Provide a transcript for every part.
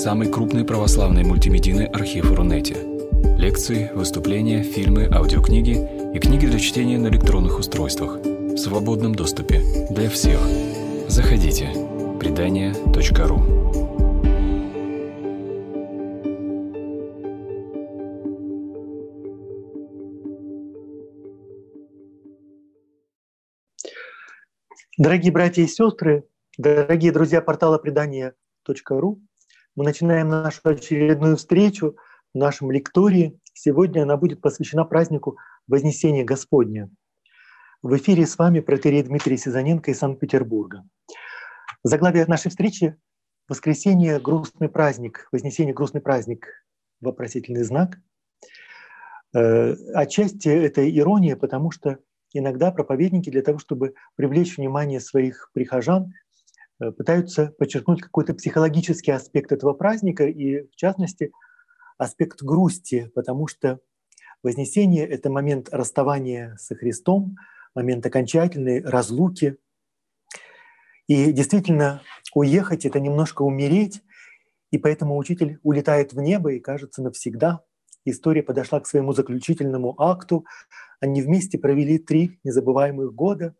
самый крупный православный мультимедийный архив Рунете. Лекции, выступления, фильмы, аудиокниги и книги для чтения на электронных устройствах в свободном доступе для всех. Заходите. Предания.ру Дорогие братья и сестры, дорогие друзья портала предания.ру, мы начинаем нашу очередную встречу в нашем лектории. Сегодня она будет посвящена празднику Вознесения Господня. В эфире с вами протерей Дмитрий Сизаненко из Санкт-Петербурга. Заглавие нашей встречи – «Воскресенье – грустный праздник», «Вознесение – грустный праздник», вопросительный знак. Э, отчасти это ирония, потому что иногда проповедники для того, чтобы привлечь внимание своих прихожан, пытаются подчеркнуть какой-то психологический аспект этого праздника и, в частности, аспект грусти, потому что Вознесение — это момент расставания со Христом, момент окончательной разлуки. И действительно, уехать — это немножко умереть, и поэтому учитель улетает в небо и, кажется, навсегда. История подошла к своему заключительному акту, они вместе провели три незабываемых года.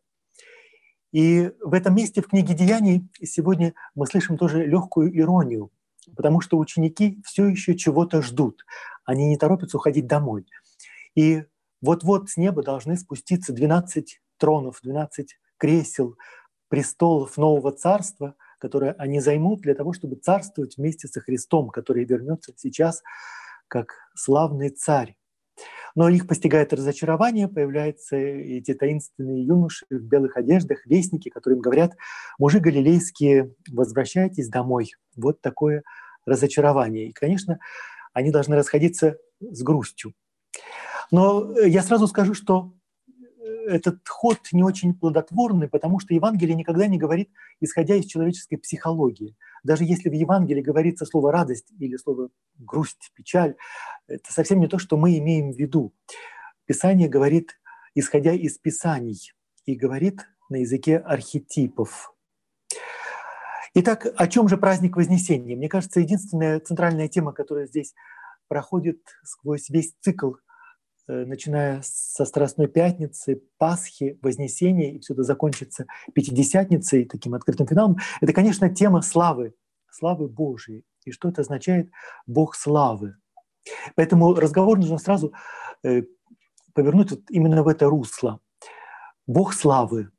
И в этом месте в книге Деяний сегодня мы слышим тоже легкую иронию, потому что ученики все еще чего-то ждут. Они не торопятся уходить домой. И вот-вот с неба должны спуститься 12 тронов, 12 кресел, престолов нового царства, которые они займут для того, чтобы царствовать вместе со Христом, который вернется сейчас как славный царь. Но их постигает разочарование, появляются эти таинственные юноши в белых одеждах, вестники, которые им говорят, мужи галилейские, возвращайтесь домой. Вот такое разочарование. И, конечно, они должны расходиться с грустью. Но я сразу скажу, что этот ход не очень плодотворный, потому что Евангелие никогда не говорит, исходя из человеческой психологии. Даже если в Евангелии говорится слово «радость» или слово «грусть», «печаль», это совсем не то, что мы имеем в виду. Писание говорит, исходя из Писаний, и говорит на языке архетипов. Итак, о чем же праздник Вознесения? Мне кажется, единственная центральная тема, которая здесь проходит сквозь весь цикл начиная со Страстной Пятницы, Пасхи, Вознесения, и все это закончится Пятидесятницей, таким открытым финалом, это, конечно, тема славы, славы Божией. И что это означает «Бог славы». Поэтому разговор нужно сразу э, повернуть вот именно в это русло. Бог славы.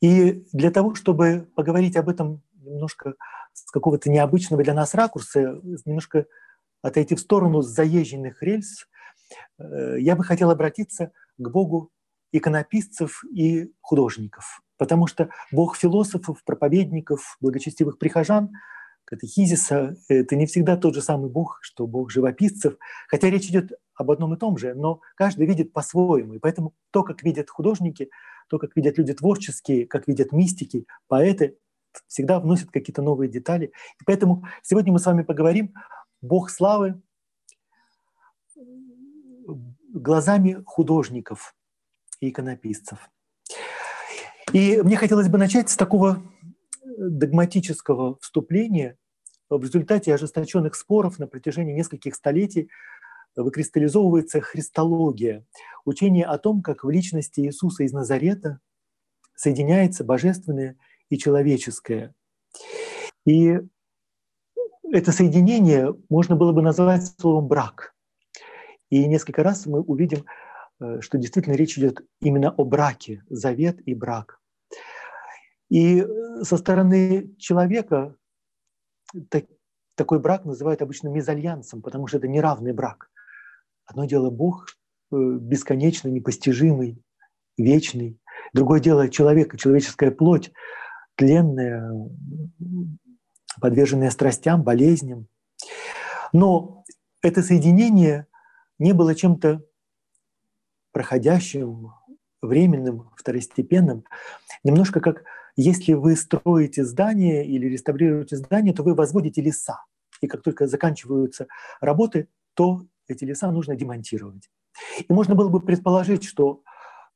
И для того, чтобы поговорить об этом немножко с какого-то необычного для нас ракурса, немножко отойти в сторону заезженных рельс, Э, я бы хотел обратиться к Богу иконописцев и художников, потому что Бог философов, проповедников, благочестивых прихожан, катехизиса — это не всегда тот же самый Бог, что Бог живописцев, хотя речь идет об одном и том же, но каждый видит по-своему. И поэтому то, как видят художники, то, как видят люди творческие, как видят мистики, поэты, всегда вносят какие-то новые детали. И поэтому сегодня мы с вами поговорим «Бог славы глазами художников и иконописцев. И мне хотелось бы начать с такого догматического вступления. В результате ожесточенных споров на протяжении нескольких столетий выкристаллизовывается христология, учение о том, как в личности Иисуса из Назарета соединяется божественное и человеческое. И это соединение можно было бы назвать словом «брак». И несколько раз мы увидим, э, что действительно речь идет именно о браке, завет и брак. И э, со стороны человека так, такой брак называют обычно мезальянсом, потому что это неравный брак. Одно дело Бог э, бесконечный, непостижимый, вечный. Другое дело человек, человеческая плоть, тленная, подверженная страстям, болезням. Но это соединение не было чем-то проходящим, временным, второстепенным. Немножко как если вы строите здание или реставрируете здание, то вы возводите леса. И как только заканчиваются работы, то эти леса нужно демонтировать. И можно было бы предположить, что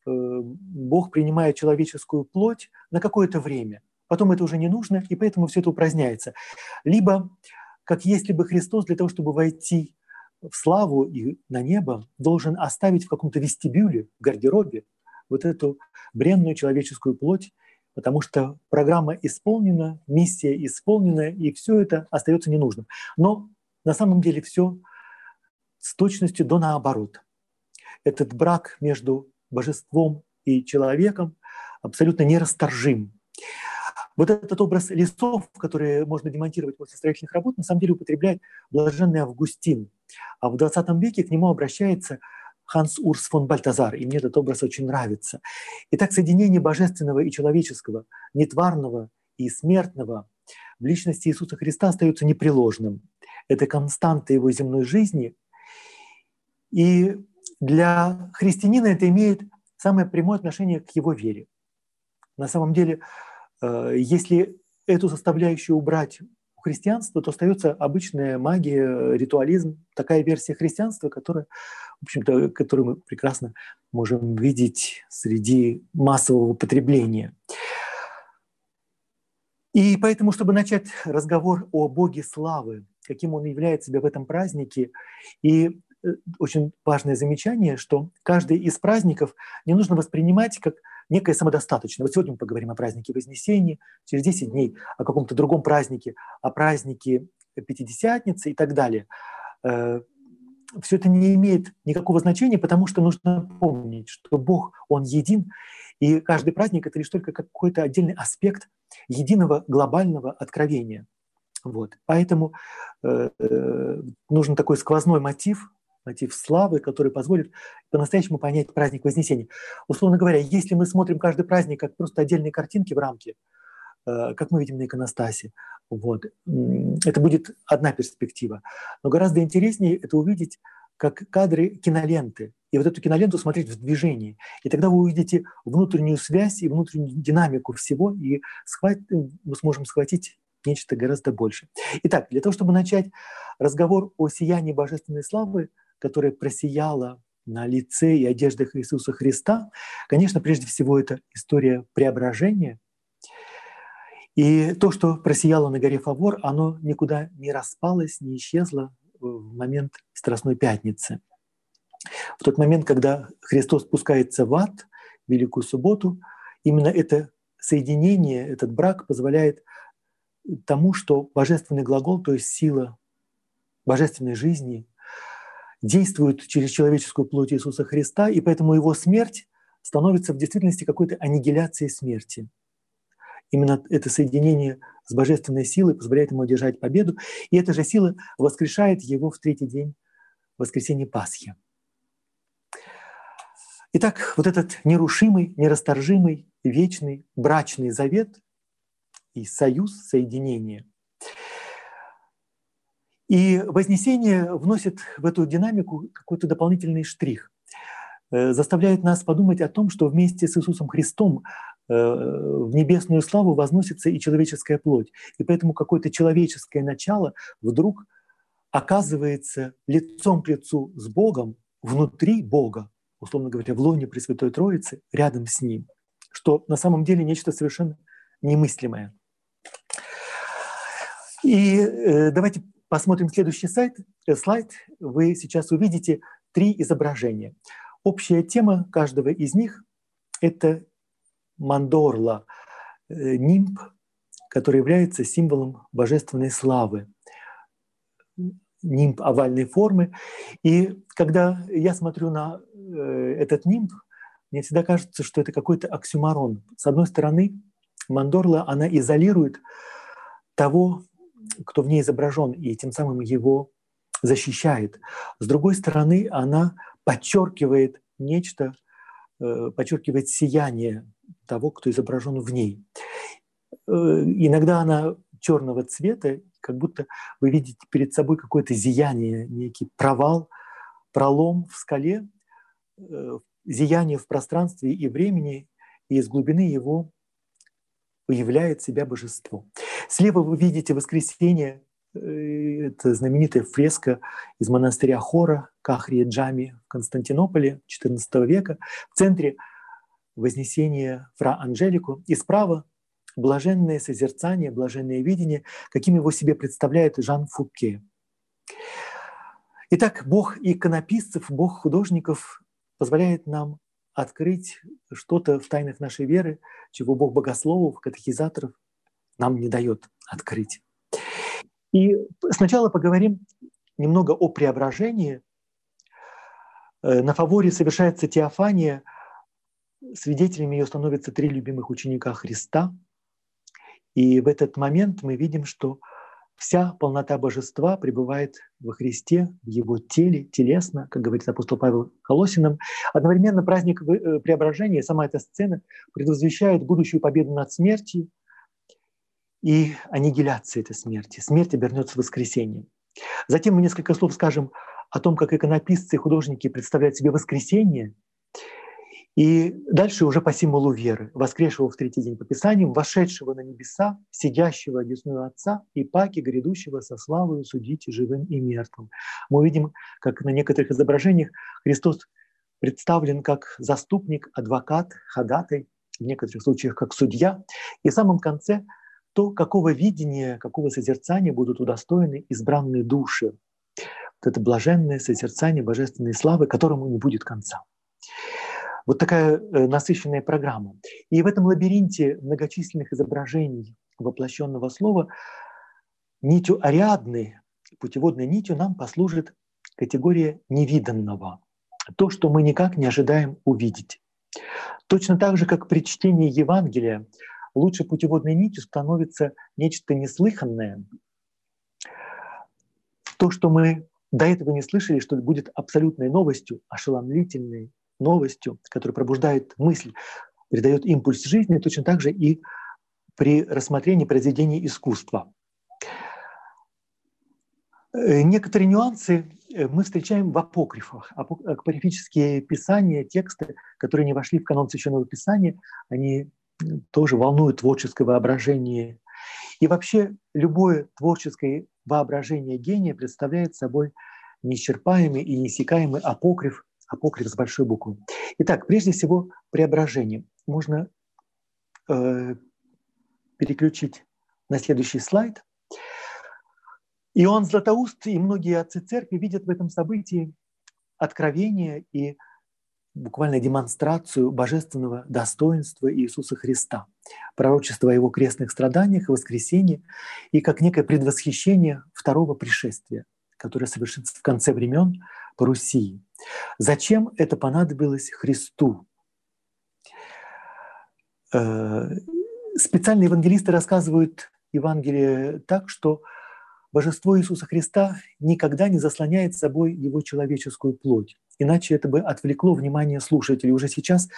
э, Бог принимает человеческую плоть на какое-то время. Потом это уже не нужно, и поэтому все это упраздняется. Либо как если бы Христос для того, чтобы войти в славу и на небо, должен оставить в каком-то вестибюле, в гардеробе вот эту бренную человеческую плоть, потому что программа исполнена, миссия исполнена, и все это остается ненужным. Но на самом деле все с точностью до наоборот. Этот брак между божеством и человеком абсолютно нерасторжим. Вот этот образ лесов, которые можно демонтировать после строительных работ, на самом деле употребляет блаженный Августин. А в 20 веке к нему обращается Ханс Урс фон Бальтазар, и мне этот образ очень нравится. Итак, соединение божественного и человеческого, нетварного и смертного в личности Иисуса Христа остается непреложным. Это константа его земной жизни. И для христианина это имеет самое прямое отношение к его вере. На самом деле, э, если эту составляющую убрать христианства, то остается обычная магия, ритуализм, такая версия христианства, которая, в общем-то, которую мы прекрасно можем видеть среди массового потребления. И поэтому, чтобы начать разговор о Боге славы, каким Он является себя в этом празднике, и Э, очень важное замечание, что каждый из праздников не нужно воспринимать как некое самодостаточное. Вот сегодня мы поговорим о празднике Вознесения, через 10 дней о каком-то другом празднике, о празднике Пятидесятницы и так далее. Э, Все это не имеет никакого значения, потому что нужно помнить, что Бог, Он един, и каждый праздник — это лишь только какой-то отдельный аспект единого глобального откровения. Вот. Поэтому э нужен такой сквозной мотив мотив славы, который позволит по-настоящему понять праздник Вознесения. Условно говоря, если мы смотрим каждый праздник как просто отдельные картинки в рамке, э, как мы видим на иконостасе, вот, это будет одна перспектива. Но гораздо интереснее это увидеть как кадры киноленты, и вот эту киноленту смотреть в движении. И тогда вы увидите внутреннюю связь и внутреннюю динамику всего, и схват... мы сможем схватить нечто гораздо больше. Итак, для того, чтобы начать разговор о сиянии божественной славы, которая просияла на лице и одеждах Иисуса Христа, конечно, прежде всего это история преображения. И то, что просияло на горе Фавор, оно никуда не распалось, не исчезло в момент Страстной Пятницы. В тот момент, когда Христос спускается в ад, в Великую Субботу, именно это соединение, этот брак позволяет тому, что божественный глагол, то есть сила божественной жизни, действует через человеческую плоть Иисуса Христа, и поэтому его смерть становится в действительности какой-то аннигиляцией смерти. Именно это соединение с божественной силой позволяет ему одержать победу, и эта же сила воскрешает его в третий день воскресенья Пасхи. Итак, вот этот нерушимый, нерасторжимый, вечный брачный завет и союз, соединение – и Вознесение вносит в эту динамику какой-то дополнительный штрих, э, заставляет нас подумать о том, что вместе с Иисусом Христом э, в небесную славу возносится и человеческая плоть. И поэтому какое-то человеческое начало вдруг оказывается лицом к лицу с Богом, внутри Бога, условно говоря, в лоне Пресвятой Троицы, рядом с Ним, что на самом деле нечто совершенно немыслимое. И э, давайте посмотрим следующий сайт, э, слайд, вы сейчас увидите три изображения. Общая тема каждого из них – это мандорла, э, нимб, который является символом божественной славы. Нимб овальной формы. И когда я смотрю на э, этот нимб, мне всегда кажется, что это какой-то оксюмарон. С одной стороны, мандорла, она изолирует того, кто в ней изображен, и тем самым его защищает. С другой стороны, она подчеркивает нечто, э, подчеркивает сияние того, кто изображен в ней. Э, иногда она черного цвета, как будто вы видите перед собой какое-то зияние, некий провал, пролом в скале, э, зияние в пространстве и времени, и из глубины его уявляет себя божество. Слева вы видите воскресение, э, это знаменитая фреска из монастыря Хора Кахрия Джами в Константинополе XIV века. В центре Вознесение Фра Анжелику. И справа блаженное созерцание, блаженное видение, каким его себе представляет Жан Фуке. Итак, Бог иконописцев, Бог художников позволяет нам открыть что-то в тайнах нашей веры, чего Бог богословов, катехизаторов нам не дает открыть. И сначала поговорим немного о преображении. Э, на фаворе совершается теофания. Свидетелями ее становятся три любимых ученика Христа. И в этот момент мы видим, что Вся полнота божества пребывает во Христе, в Его теле, телесно, как говорит апостол Павел Колосинам. Одновременно праздник э, преображения, сама эта сцена предвозвещает будущую победу над смертью и аннигиляцию этой смерти. Смерть обернется воскресением. Затем мы несколько слов скажем о том, как иконописцы и художники представляют себе воскресение – и дальше уже по символу веры, воскресшего в третий день по Писаниям, вошедшего на небеса, сидящего одесную Отца и паки, грядущего со славою судить живым и мертвым. Мы увидим, как на некоторых изображениях Христос представлен как заступник, адвокат, ходатай, в некоторых случаях как судья. И в самом конце то, какого видения, какого созерцания будут удостоены избранные души. Вот это блаженное созерцание божественной славы, которому не будет конца. Вот такая э, насыщенная программа. И в этом лабиринте многочисленных изображений воплощенного слова нитью Ариадны, путеводной нитью нам послужит категория невиданного. То, что мы никак не ожидаем увидеть. Точно так же, как при чтении Евангелия лучшей путеводной нитью становится нечто неслыханное. То, что мы до этого не слышали, что будет абсолютной новостью, ошеломительной, новостью, которая пробуждает мысль, придает импульс жизни, точно так же и при рассмотрении произведений искусства. Э, некоторые нюансы э, мы встречаем в апокрифах. Апокрифические писания, тексты, которые не вошли в канон Священного Писания, они тоже волнуют творческое воображение. И вообще любое творческое воображение гения представляет собой неисчерпаемый и неиссякаемый апокриф апокриф с большой буквы. Итак, прежде всего, преображение. Можно э, переключить на следующий слайд. Иоанн Златоуст и многие отцы церкви видят в этом событии откровение и буквально демонстрацию божественного достоинства Иисуса Христа, пророчество о его крестных страданиях и воскресении, и как некое предвосхищение второго пришествия, которое совершится в конце времен по Руси. Зачем это понадобилось Христу? Э, специальные евангелисты рассказывают Евангелие так, что божество Иисуса Христа никогда не заслоняет собой его человеческую плоть. Иначе это бы отвлекло внимание слушателей. Уже сейчас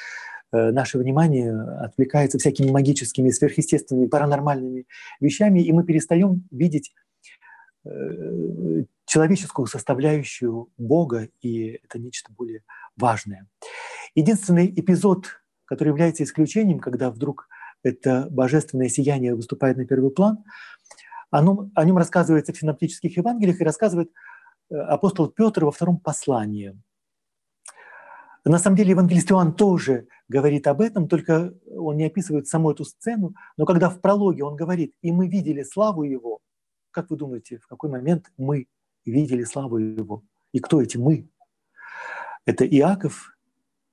э, наше внимание отвлекается всякими магическими, сверхъестественными, паранормальными вещами, и мы перестаем видеть э, человеческую составляющую Бога, и это нечто более важное. Единственный эпизод, который является исключением, когда вдруг это божественное сияние выступает на первый план, оно, о нем рассказывается в синоптических Евангелиях и рассказывает э, апостол Петр во втором послании. На самом деле евангелист Иоанн тоже говорит об этом, только он не описывает саму эту сцену, но когда в прологе он говорит «и мы видели славу Его», как вы думаете, в какой момент мы видели славу Его. И кто эти мы? Это Иаков,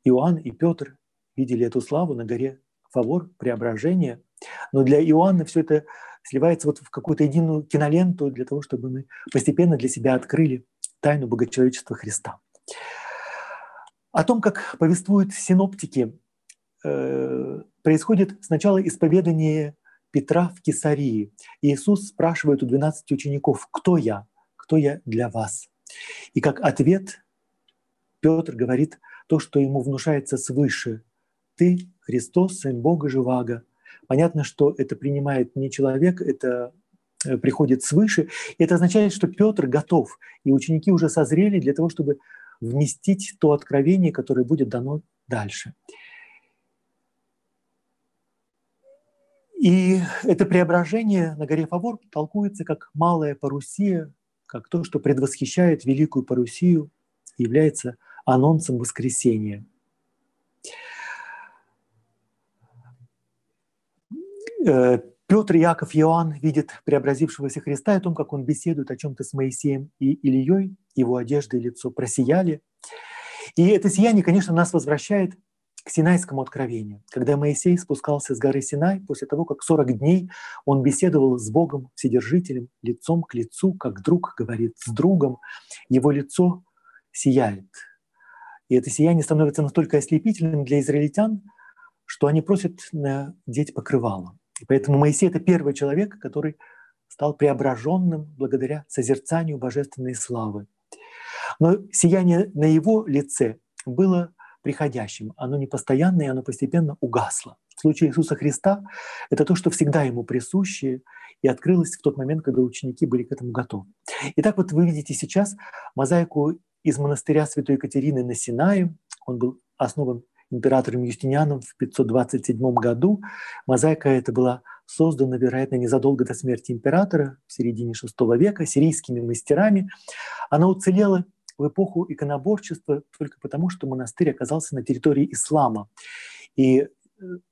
Иоанн и Петр видели эту славу на горе Фавор, преображение. Но для Иоанна все это сливается вот в какую-то единую киноленту для того, чтобы мы постепенно для себя открыли тайну богочеловечества Христа. О том, как повествуют синоптики, э, происходит сначала исповедание Петра в Кесарии. Иисус спрашивает у 12 учеников, кто я? Кто я для вас. И как ответ Петр говорит то, что ему внушается свыше. Ты Христос, Сын Бога Живаго. Понятно, что это принимает не человек, это э, приходит свыше. И это означает, что Петр готов, и ученики уже созрели для того, чтобы вместить то откровение, которое будет дано дальше. И это преображение на горе Фавор толкуется как малая парусия как то, что предвосхищает Великую Парусию, является анонсом воскресения. Э, Петр, Яков, Иоанн видят преобразившегося Христа и о том, как он беседует о чем-то с Моисеем и Ильей, его одежда и лицо просияли. И это сияние, конечно, нас возвращает к Синайскому откровению, когда Моисей спускался с горы Синай после того, как 40 дней он беседовал с Богом, Вседержителем, лицом к лицу, как друг говорит с другом, его лицо сияет. И это сияние становится настолько ослепительным для израильтян, что они просят надеть покрывало. И поэтому Моисей — это первый человек, который стал преображенным благодаря созерцанию божественной славы. Но сияние на его лице было приходящим, оно не постоянное, оно постепенно угасло. В случае Иисуса Христа это то, что всегда ему присуще и открылось в тот момент, когда ученики были к этому готовы. Итак, вот вы видите сейчас мозаику из монастыря Святой Екатерины на Синае. Он был основан императором Юстинианом в 527 году. Мозаика эта была создана, вероятно, незадолго до смерти императора в середине VI века сирийскими мастерами. Она уцелела в эпоху иконоборчества только потому, что монастырь оказался на территории ислама. И э,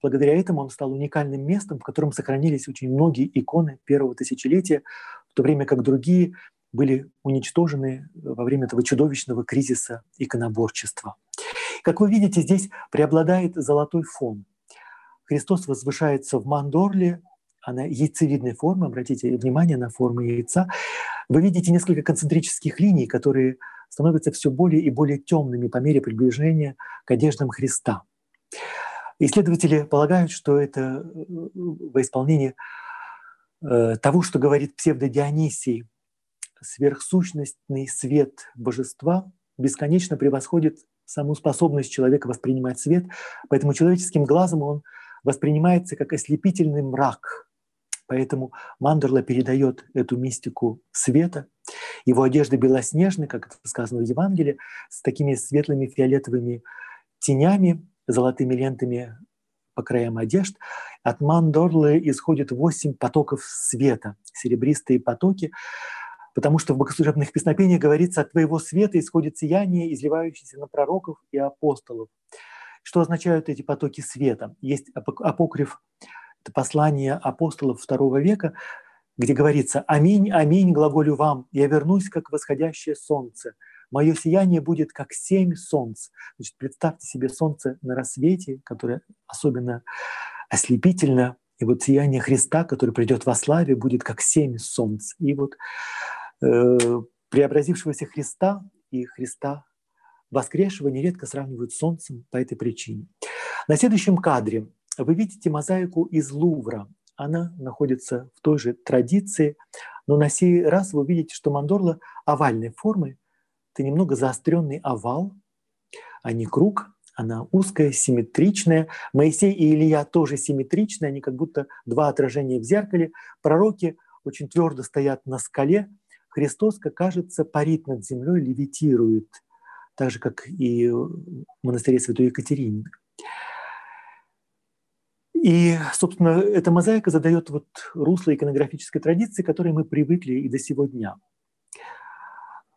благодаря этому он стал уникальным местом, в котором сохранились очень многие иконы первого тысячелетия, в то время как другие были уничтожены во время этого чудовищного кризиса иконоборчества. Как вы видите, здесь преобладает золотой фон. Христос возвышается в мандорле, она яйцевидной формы, обратите внимание на форму яйца. Вы видите несколько концентрических линий, которые становятся все более и более темными по мере приближения к одеждам Христа. Исследователи полагают, что это э, во исполнении э, того, что говорит псевдодионисий, сверхсущностный свет божества бесконечно превосходит саму способность человека воспринимать свет, поэтому человеческим глазом он воспринимается как ослепительный мрак. Поэтому Мандерла передает эту мистику света. Его одежда белоснежны, как это сказано в Евангелии, с такими светлыми фиолетовыми тенями, золотыми лентами по краям одежд. От Мандорлы исходит восемь потоков света, серебристые потоки, потому что в богослужебных песнопениях говорится, от твоего света исходит сияние, изливающееся на пророков и апостолов. Что означают эти потоки света? Есть апокриф, это послание апостолов второго века, где говорится «Аминь, аминь, глаголю вам, я вернусь, как восходящее солнце, мое сияние будет, как семь солнц». Значит, представьте себе солнце на рассвете, которое особенно ослепительно, и вот сияние Христа, который придет во славе, будет как семь солнц. И вот э, преобразившегося Христа и Христа воскресшего нередко сравнивают с солнцем по этой причине. На следующем кадре вы видите мозаику из Лувра. Она находится в той же традиции, но на сей раз вы увидите, что мандорла овальной формы. Это немного заостренный овал, а не круг. Она узкая, симметричная. Моисей и Илья тоже симметричные, они как будто два отражения в зеркале. Пророки очень твердо стоят на скале. Христос, как кажется, парит над землей, левитирует, так же, как и в монастыре Святой Екатерины. И, собственно, эта мозаика задает вот русло иконографической традиции, к которой мы привыкли и до сегодня.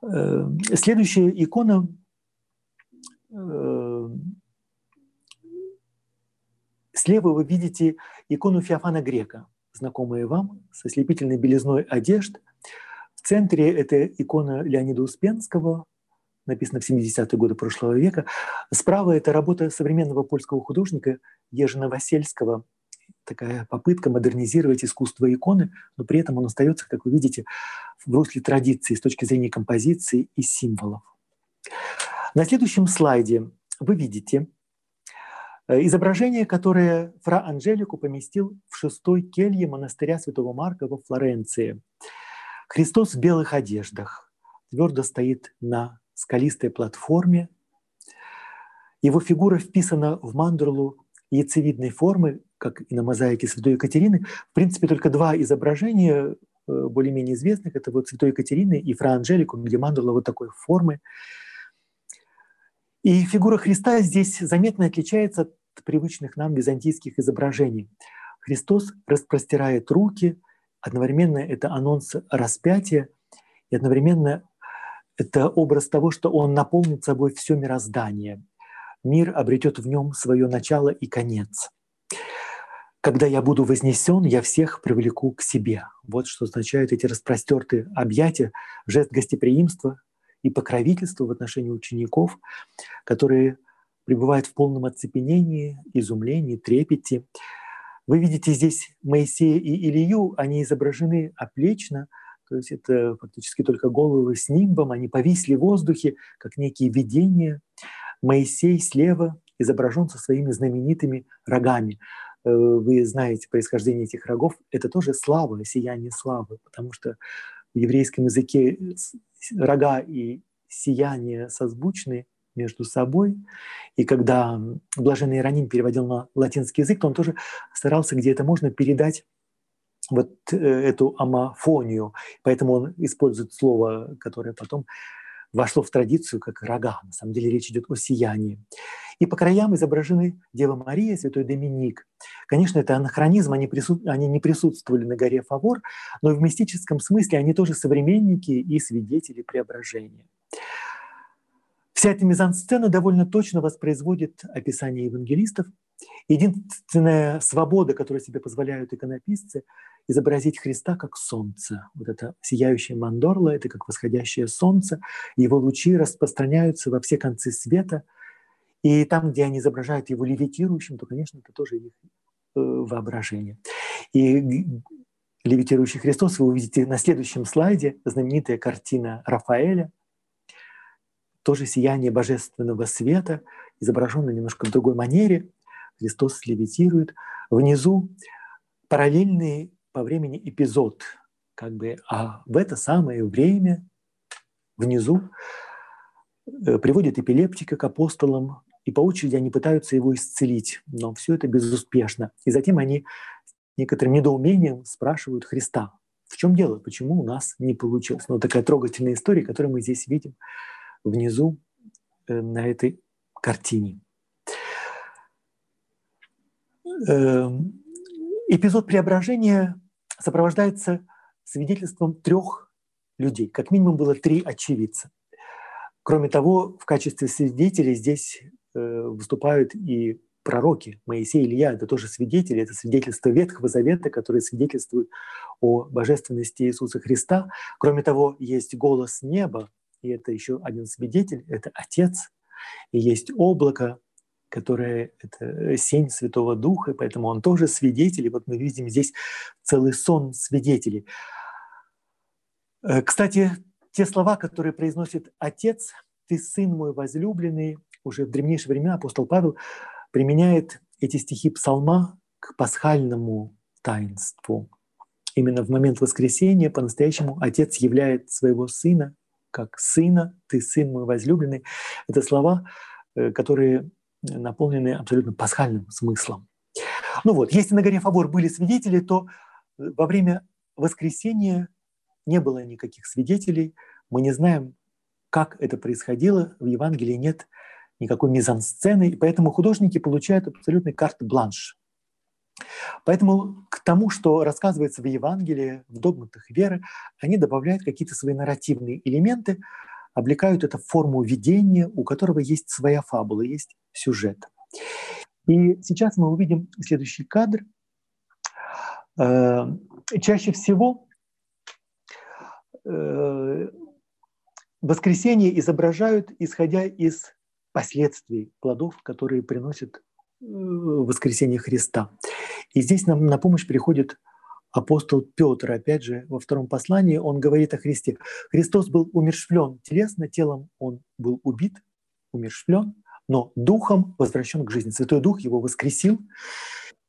Э, следующая икона э, Слева вы видите икону Феофана Грека, знакомая вам, со слепительной белизной одежд. В центре это икона Леонида Успенского, написано в 70-е годы прошлого века. Справа это работа современного польского художника Ежина Васильского, такая попытка модернизировать искусство иконы, но при этом он остается, как вы видите, в русле традиции с точки зрения композиции и символов. На следующем слайде вы видите э, изображение, которое фра Анжелику поместил в шестой келье монастыря Святого Марка во Флоренции. Христос в белых одеждах твердо стоит на скалистой платформе. Его фигура вписана в мандрлу яйцевидной формы, как и на мозаике Святой Екатерины. В принципе, только два изображения э, более-менее известных. Это вот Святой Екатерины и Фра Анжелику, где мандула вот такой формы. И фигура Христа здесь заметно отличается от привычных нам византийских изображений. Христос распростирает руки, одновременно это анонс распятия, и одновременно это образ того, что он наполнит собой все мироздание. Мир обретет в нем свое начало и конец. когда я буду вознесен, я всех привлеку к себе. Вот что означают эти распростертые объятия, жест гостеприимства и покровительства в отношении учеников, которые пребывают в полном оцепенении, изумлении, трепете. Вы видите здесь Моисея и Илью, они изображены оплечно, то есть это фактически только головы с нимбом, они повисли в воздухе, как некие видения. Моисей слева изображен со своими знаменитыми рогами. Э, вы знаете происхождение этих рогов, это тоже слава, сияние славы, потому что в еврейском языке рога и сияние созвучны между собой. И когда блаженный Иероним переводил на латинский язык, то он тоже старался, где это можно, передать вот э, эту амофонию. Поэтому он использует слово, которое потом вошло в традицию как рога. На самом деле речь идет о сиянии. И по краям изображены Дева Мария, Святой Доминик. Конечно, это анахронизм, они, присут... они не присутствовали на горе Фавор, но в мистическом смысле они тоже современники и свидетели преображения. Вся эта мизансцена довольно точно воспроизводит описание евангелистов. Единственная свобода, которую себе позволяют иконописцы, изобразить Христа как солнце. Вот это сияющее мандорло, это как восходящее солнце. Его лучи распространяются во все концы света. И там, где они изображают его левитирующим, то, конечно, это тоже их э, воображение. И левитирующий Христос вы увидите на следующем слайде, знаменитая картина Рафаэля, тоже сияние божественного света, изображено немножко в другой манере. Христос левитирует. Внизу параллельный по времени эпизод, как бы, а в это самое время внизу э, приводит эпилептика к апостолам, и по очереди они пытаются его исцелить, но все это безуспешно. И затем они некоторым недоумением спрашивают Христа, в чем дело, почему у нас не получилось. Ну, такая трогательная история, которую мы здесь видим внизу э, на этой картине. Эм, эпизод преображения сопровождается свидетельством трех людей. Как минимум было три очевидца. Кроме того, в качестве свидетелей здесь э, выступают и пророки Моисей и Илья. Это тоже свидетели, это свидетельство Ветхого Завета, которые свидетельствуют о божественности Иисуса Христа. Кроме того, есть голос неба, и это еще один свидетель, это Отец. И есть облако, которое — это сень Святого Духа, поэтому он тоже свидетель. И вот мы видим здесь целый сон свидетелей. Э, кстати, те слова, которые произносит Отец, «Ты сын мой возлюбленный», уже в древнейшие времена апостол Павел применяет эти стихи псалма к пасхальному таинству. Именно в момент воскресения по-настоящему Отец являет своего Сына как «сына», «ты сын мой возлюбленный». Это слова, э, которые наполнены абсолютно пасхальным смыслом. Ну вот, если на горе Фавор были свидетели, то э, во время воскресения не было никаких свидетелей. Мы не знаем, как это происходило. В Евангелии нет никакой мизансцены, и поэтому художники получают абсолютный карт-бланш. Поэтому к тому, что рассказывается в Евангелии, в догматах веры, они добавляют какие-то свои нарративные элементы, облекают это в форму видения, у которого есть своя фабула, есть сюжет. И сейчас мы увидим следующий кадр. Э, чаще всего э, воскресенье изображают, исходя из последствий плодов, которые приносит э, воскресение Христа. И здесь нам на помощь приходит апостол Петр, опять же, во втором послании, он говорит о Христе. Христос был умершвлен телесно, телом он был убит, умершвлен, но духом возвращен к жизни. Святой Дух его воскресил,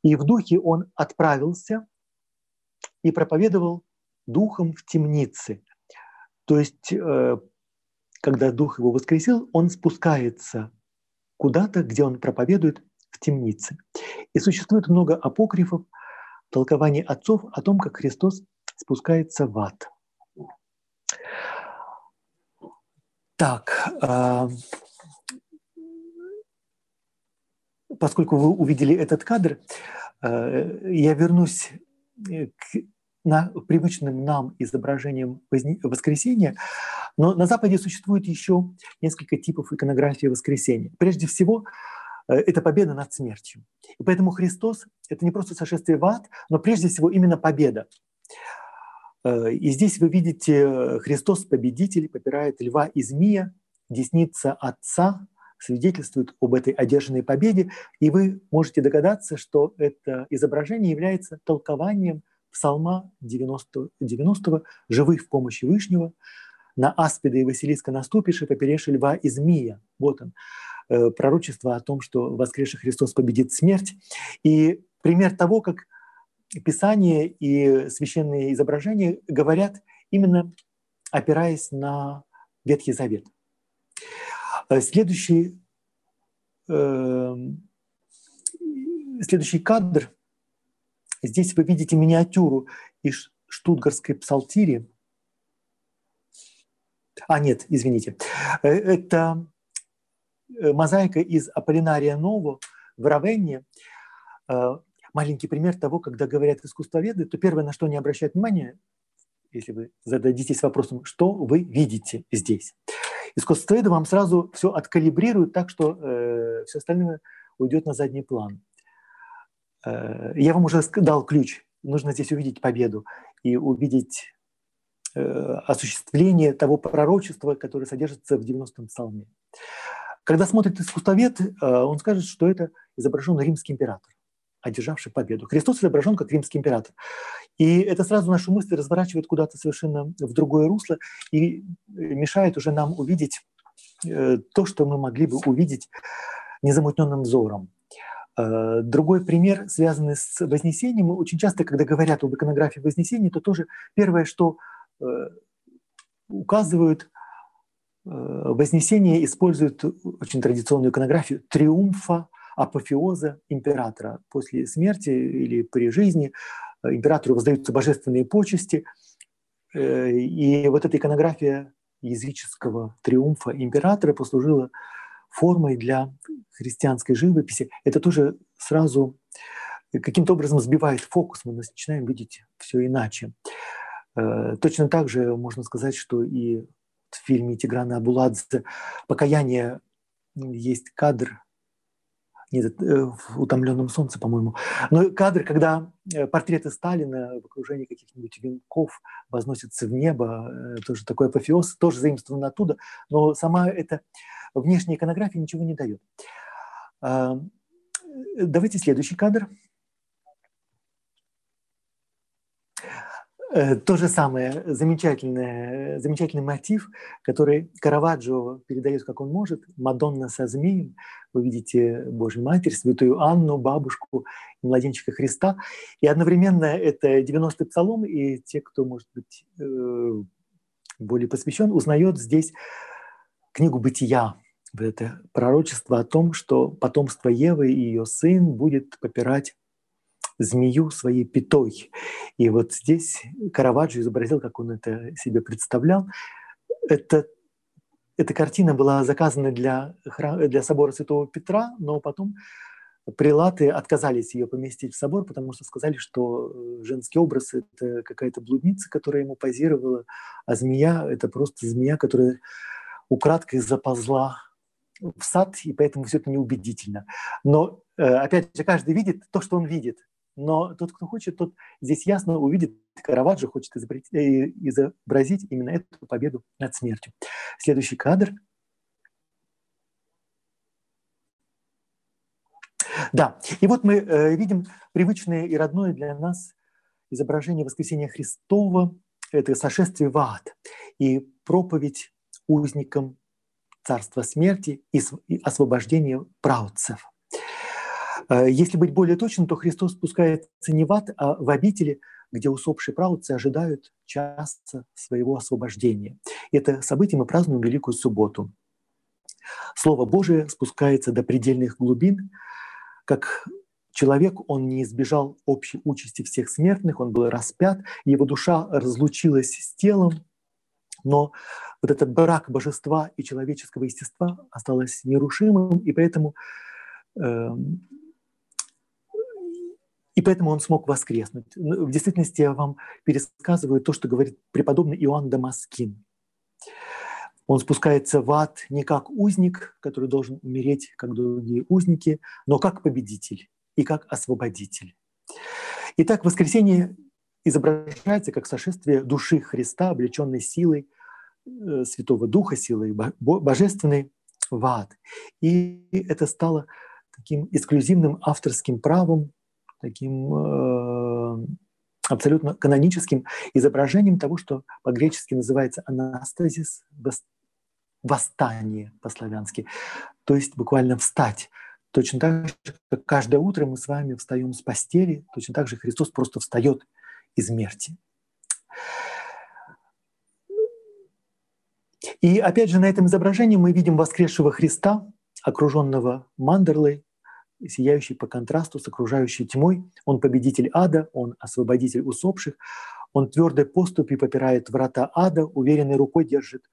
и в духе он отправился и проповедовал духом в темнице. То есть, э, когда Дух его воскресил, он спускается куда-то, где он проповедует в темнице. И существует много апокрифов, толкований отцов о том, как Христос спускается в ад. Так, а, поскольку вы увидели этот кадр, а, я вернусь э, к привычным нам изображениям воскресения, но на Западе существует еще несколько типов иконографии воскресения. Прежде всего, это победа над смертью. И поэтому Христос – это не просто сошествие в ад, но прежде всего именно победа. И здесь вы видите, Христос победитель, попирает льва и змея, десница Отца свидетельствует об этой одержанной победе, и вы можете догадаться, что это изображение является толкованием Псалма 90, 90 «Живых в помощи Вышнего», на аспида и Василиска наступишь и поперешь льва и змея. Вот он, э, пророчество о том, что воскресший Христос победит смерть. И пример того, как Писание и священные изображения говорят именно опираясь на Ветхий Завет. Э, следующий, э, следующий кадр. Здесь вы видите миниатюру из штутгарской псалтири. А, нет, извините. Э, это э, мозаика из Аполлинария Ново в Равенне. Маленький пример того, когда говорят искусствоведы, то первое, на что они обращают внимание, если вы зададитесь вопросом, что вы видите здесь. Искусствоведы вам сразу все откалибрируют так, что э, все остальное уйдет на задний план. Э, я вам уже дал ключ. Нужно здесь увидеть победу и увидеть э, осуществление того пророчества, которое содержится в 90-м псалме. Когда смотрит искусствовед, э, он скажет, что это изображен римский император одержавший победу. Христос изображен как римский император. И это сразу нашу мысль разворачивает куда-то совершенно в другое русло и мешает уже нам увидеть э, то, что мы могли бы увидеть незамутненным взором. Э, другой пример, связанный с Вознесением. Очень часто, когда говорят об иконографии Вознесения, то тоже первое, что э, указывают, Вознесение использует очень традиционную иконографию триумфа апофеоза императора. После смерти или при жизни э, императору воздаются божественные почести. Э, и вот эта иконография языческого триумфа императора послужила формой для христианской живописи. Это тоже сразу каким-то образом сбивает фокус, мы начинаем видеть все иначе. Э, точно так же можно сказать, что и в фильме Тиграна Абуладзе «Покаяние» есть кадр, нет, э, в «Утомленном солнце», по-моему. Но кадр, когда э, портреты Сталина в окружении каких-нибудь венков возносятся в небо, э, тоже такой апофеоз, тоже заимствован оттуда, но сама эта внешняя иконография ничего не дает. Давайте следующий кадр – Э, то же самое, замечательный, замечательный мотив, который Караваджо передает, как он может. Мадонна со змеем. Вы видите Божью Матерь, Святую Анну, бабушку, младенчика Христа. И одновременно это 90-й псалом, и те, кто, может быть, э, более посвящен, узнает здесь книгу «Бытия», это пророчество о том, что потомство Евы и ее сын будет попирать змею своей пятой. И вот здесь Караваджо изобразил, как он это себе представлял. Это, эта картина была заказана для, храм, для собора Святого Петра, но потом прилаты отказались ее поместить в собор, потому что сказали, что э, женский образ – это какая-то блудница, которая ему позировала, а змея – это просто змея, которая украдкой заползла в сад, и поэтому все это неубедительно. Но, э, опять же, каждый видит то, что он видит. Но тот, кто хочет, тот здесь ясно увидит, Караваджо хочет изобразить, э, изобразить именно эту победу над смертью. Следующий кадр. Да, и вот мы э, видим привычное и родное для нас изображение воскресения Христова, это сошествие в ад и проповедь узникам царства смерти и освобождение Э, если быть более точным, то Христос спускается не в ад, а в обители, где усопшие правоцы ожидают часа своего освобождения. Это событие мы празднуем Великую Субботу. Слово Божие спускается до предельных глубин, как человек, он не избежал общей участи всех смертных, он был распят, его душа разлучилась с телом, но вот этот брак божества и человеческого естества осталось нерушимым, и поэтому эм, и поэтому он смог воскреснуть. В действительности я вам пересказываю то, что говорит преподобный Иоанн Дамаскин. Он спускается в ад не как узник, который должен умереть, как другие узники, но как победитель и как освободитель. Итак, воскресение изображается как сошествие души Христа, облеченной силой э, Святого Духа, силой божественной в ад. И это стало таким эксклюзивным авторским правом, таким э, абсолютно каноническим изображением того, что по-гречески называется анастазис, восстание по-славянски, то есть буквально встать. Точно так же, как каждое утро мы с вами встаем с постели, точно так же Христос просто встает из смерти. И опять же на этом изображении мы видим воскресшего Христа, окруженного мандерлой, сияющий по контрасту с окружающей тьмой. Он победитель ада, он освободитель усопших, он твердой поступью попирает врата ада, уверенной рукой держит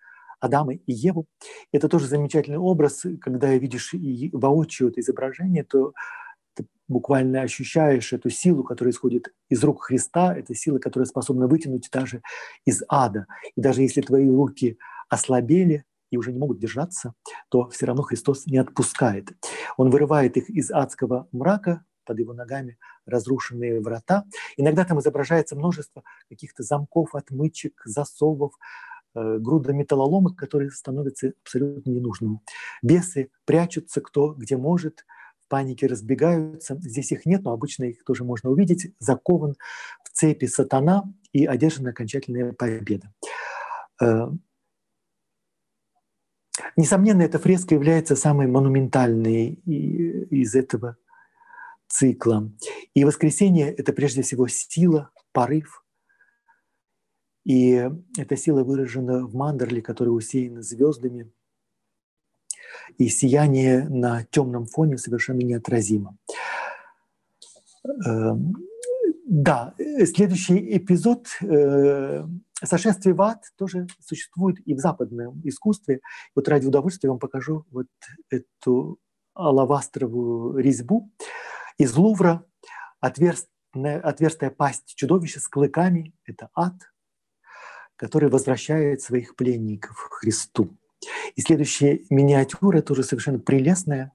Адама и Еву. Это тоже замечательный образ, когда видишь и воочию это изображение, то ты буквально ощущаешь эту силу, которая исходит из рук Христа, это сила, которая способна вытянуть даже из ада. И даже если твои руки ослабели, и уже не могут держаться, то все равно Христос не отпускает. Он вырывает их из адского мрака, под его ногами разрушенные врата. Иногда там изображается множество каких-то замков, отмычек, засовов, э, груда металлолома, которые становятся абсолютно ненужными. Бесы прячутся кто где может, в панике разбегаются. Здесь их нет, но обычно их тоже можно увидеть. Закован в цепи сатана и одержана окончательная победа. Э, Несомненно, эта фреска является самой монументальной из этого цикла. И воскресенье — это прежде всего сила, порыв. И эта сила выражена в мандерле, который усеян звездами. И сияние на темном фоне совершенно неотразимо. Эм, да, следующий эпизод э, Сошествие в ад тоже существует и в западном искусстве. Вот ради удовольствия я вам покажу вот эту алавастровую резьбу из Лувра. Отверстная, отверстая пасть чудовища с клыками – это ад, который возвращает своих пленников Христу. И следующая миниатюра тоже совершенно прелестная.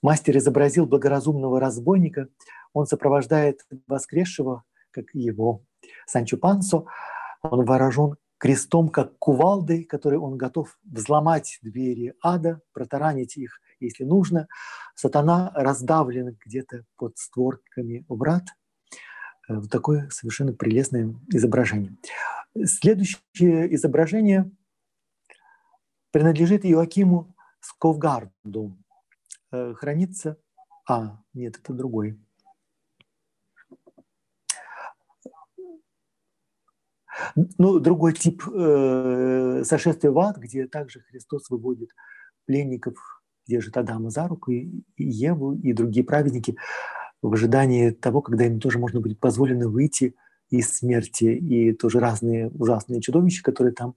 Мастер изобразил благоразумного разбойника. Он сопровождает воскресшего, как его Санчо Пансо, он вооружен крестом, как кувалдой, который он готов взломать двери ада, протаранить их, если нужно. Сатана раздавлен где-то под створками врат. Э, вот такое совершенно прелестное изображение. Следующее изображение принадлежит Иоакиму Сковгарду. Э, хранится... А, нет, это другой. Ну, другой тип э, сошествия в ад, где также Христос выводит пленников, держит Адама за руку, и, и Еву, и другие праведники в ожидании того, когда им тоже можно будет позволено выйти из смерти, и тоже разные ужасные чудовища, которые там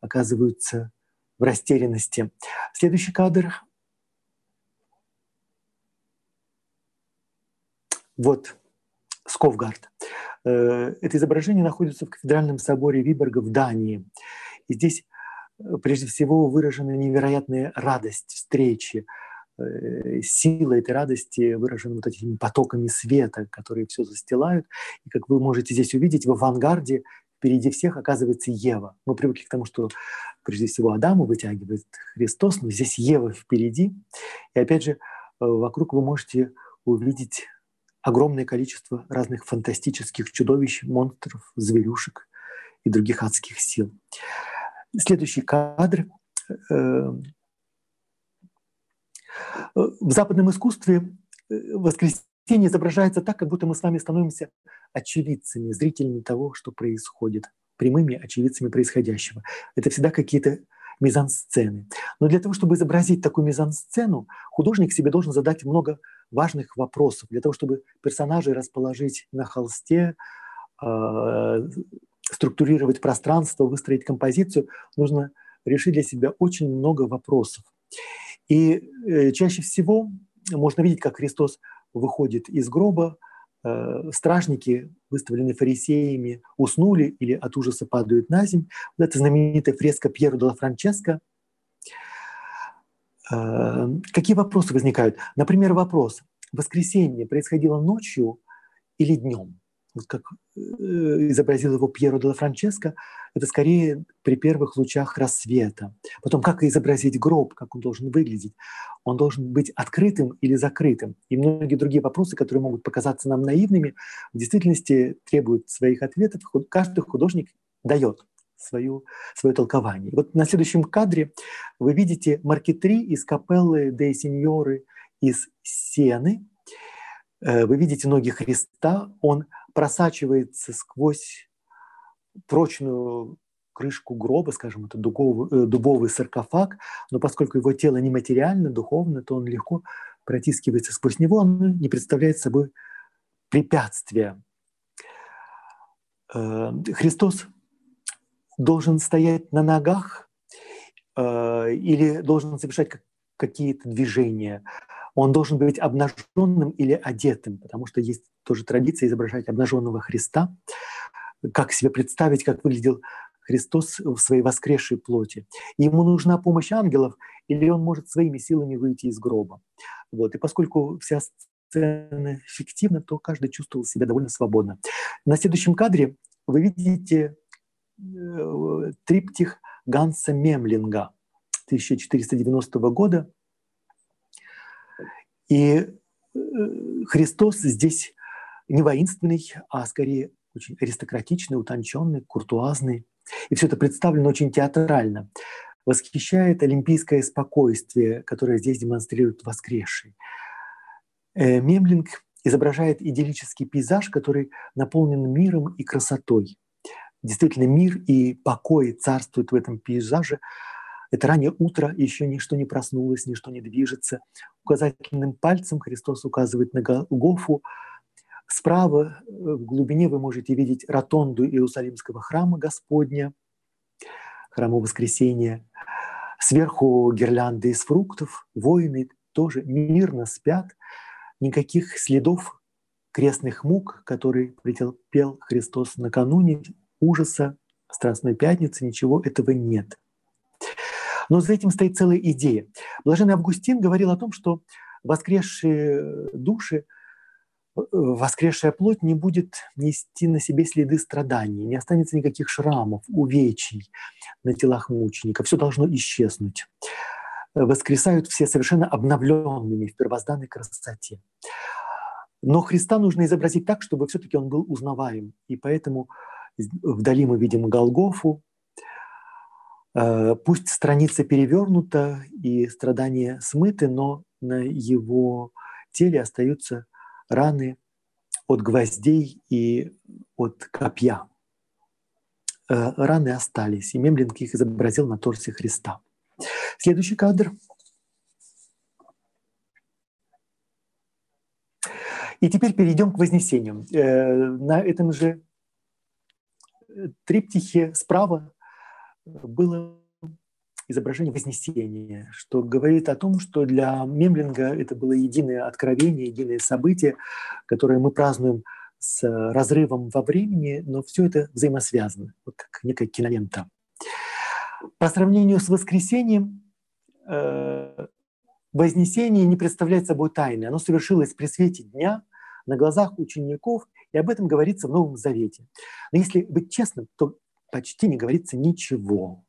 оказываются в растерянности. Следующий кадр. Вот Сковгард. Э, это изображение находится в кафедральном соборе Виборга в Дании. И здесь э, прежде всего выражена невероятная радость встречи, э, сила этой радости выражена вот этими потоками света, которые все застилают. И как вы можете здесь увидеть, в авангарде впереди всех оказывается Ева. Мы привыкли к тому, что прежде всего Адаму вытягивает Христос, но здесь Ева впереди. И опять же, вокруг вы можете увидеть огромное количество разных фантастических чудовищ, монстров, зверюшек и других адских сил. Следующий кадр. Э, в западном искусстве э, воскресенье изображается так, как будто мы с вами становимся очевидцами, зрителями того, что происходит, прямыми очевидцами происходящего. Это всегда какие-то мизансцены. Но для того, чтобы изобразить такую мизансцену, художник себе должен задать много важных вопросов для того, чтобы персонажей расположить на холсте, а, структурировать пространство, выстроить композицию, нужно решить для себя очень много вопросов. И э, чаще всего можно видеть, как Христос выходит из гроба, стражники, выставленные фарисеями, уснули или от ужаса падают на землю. Вот это знаменитая фреска Пьеро де Франческо. Э, какие вопросы возникают? Например, вопрос, воскресенье происходило ночью или днем? Вот как э, изобразил его Пьеро де Франческо, это скорее при первых лучах рассвета. Потом, как изобразить гроб, как он должен выглядеть? Он должен быть открытым или закрытым? И многие другие вопросы, которые могут показаться нам наивными, в действительности требуют своих ответов. Каждый художник дает свою, свое толкование. Вот на следующем кадре вы видите маркетри из капеллы де Синьоры из Сены. Э, вы видите ноги Христа, он просачивается сквозь прочную крышку гроба, скажем, это дубовый, э, дубовый саркофаг, но поскольку его тело нематериально, духовно, то он легко протискивается сквозь него, он не представляет собой препятствия. Э, Христос должен стоять на ногах э, или должен совершать какие-то движения. Он должен быть обнаженным или одетым, потому что есть тоже традиция изображать обнаженного Христа. Как себе представить, как выглядел Христос в своей воскресшей плоти. Ему нужна помощь ангелов, или он может своими силами выйти из гроба. Вот. И поскольку вся сцена фиктивна, то каждый чувствовал себя довольно свободно. На следующем кадре вы видите Э, триптих Ганса Мемлинга 1490 года. И э, Христос здесь не воинственный, а скорее очень аристократичный, утонченный, куртуазный. И все это представлено очень театрально. Восхищает олимпийское спокойствие, которое здесь демонстрирует воскресший. Э, Мемлинг изображает идиллический пейзаж, который наполнен миром и красотой действительно мир и покой царствуют в этом пейзаже. Это раннее утро, еще ничто не проснулось, ничто не движется. Указательным пальцем Христос указывает на Гофу. Справа э, в глубине вы можете видеть ротонду Иерусалимского храма Господня, храма Воскресения. Сверху гирлянды из фруктов, воины тоже мирно спят. Никаких следов крестных мук, которые претерпел Христос накануне, ужаса, Страстной Пятницы, ничего этого нет. Но за этим стоит целая идея. Блаженный Августин говорил о том, что воскресшие души, воскресшая плоть не будет нести на себе следы страданий, не останется никаких шрамов, увечий на телах мучеников. Все должно исчезнуть. Воскресают все совершенно обновленными в первозданной красоте. Но Христа нужно изобразить так, чтобы все-таки он был узнаваем. И поэтому Вдали мы видим Голгофу. Э, пусть страница перевернута и страдания смыты, но на его теле остаются раны от гвоздей и от копья. Э, раны остались, и Мемлинг их изобразил на торсе Христа. Следующий кадр. И теперь перейдем к Вознесению. Э, на этом же триптихе справа было изображение Вознесения, что говорит о том, что для Мемлинга это было единое откровение, единое событие, которое мы празднуем с разрывом во времени, но все это взаимосвязано, вот как некая кинолента. По сравнению с воскресением, э, Вознесение не представляет собой тайны. Оно совершилось при свете дня на глазах учеников и об этом говорится в Новом Завете. Но если быть честным, то почти не говорится ничего.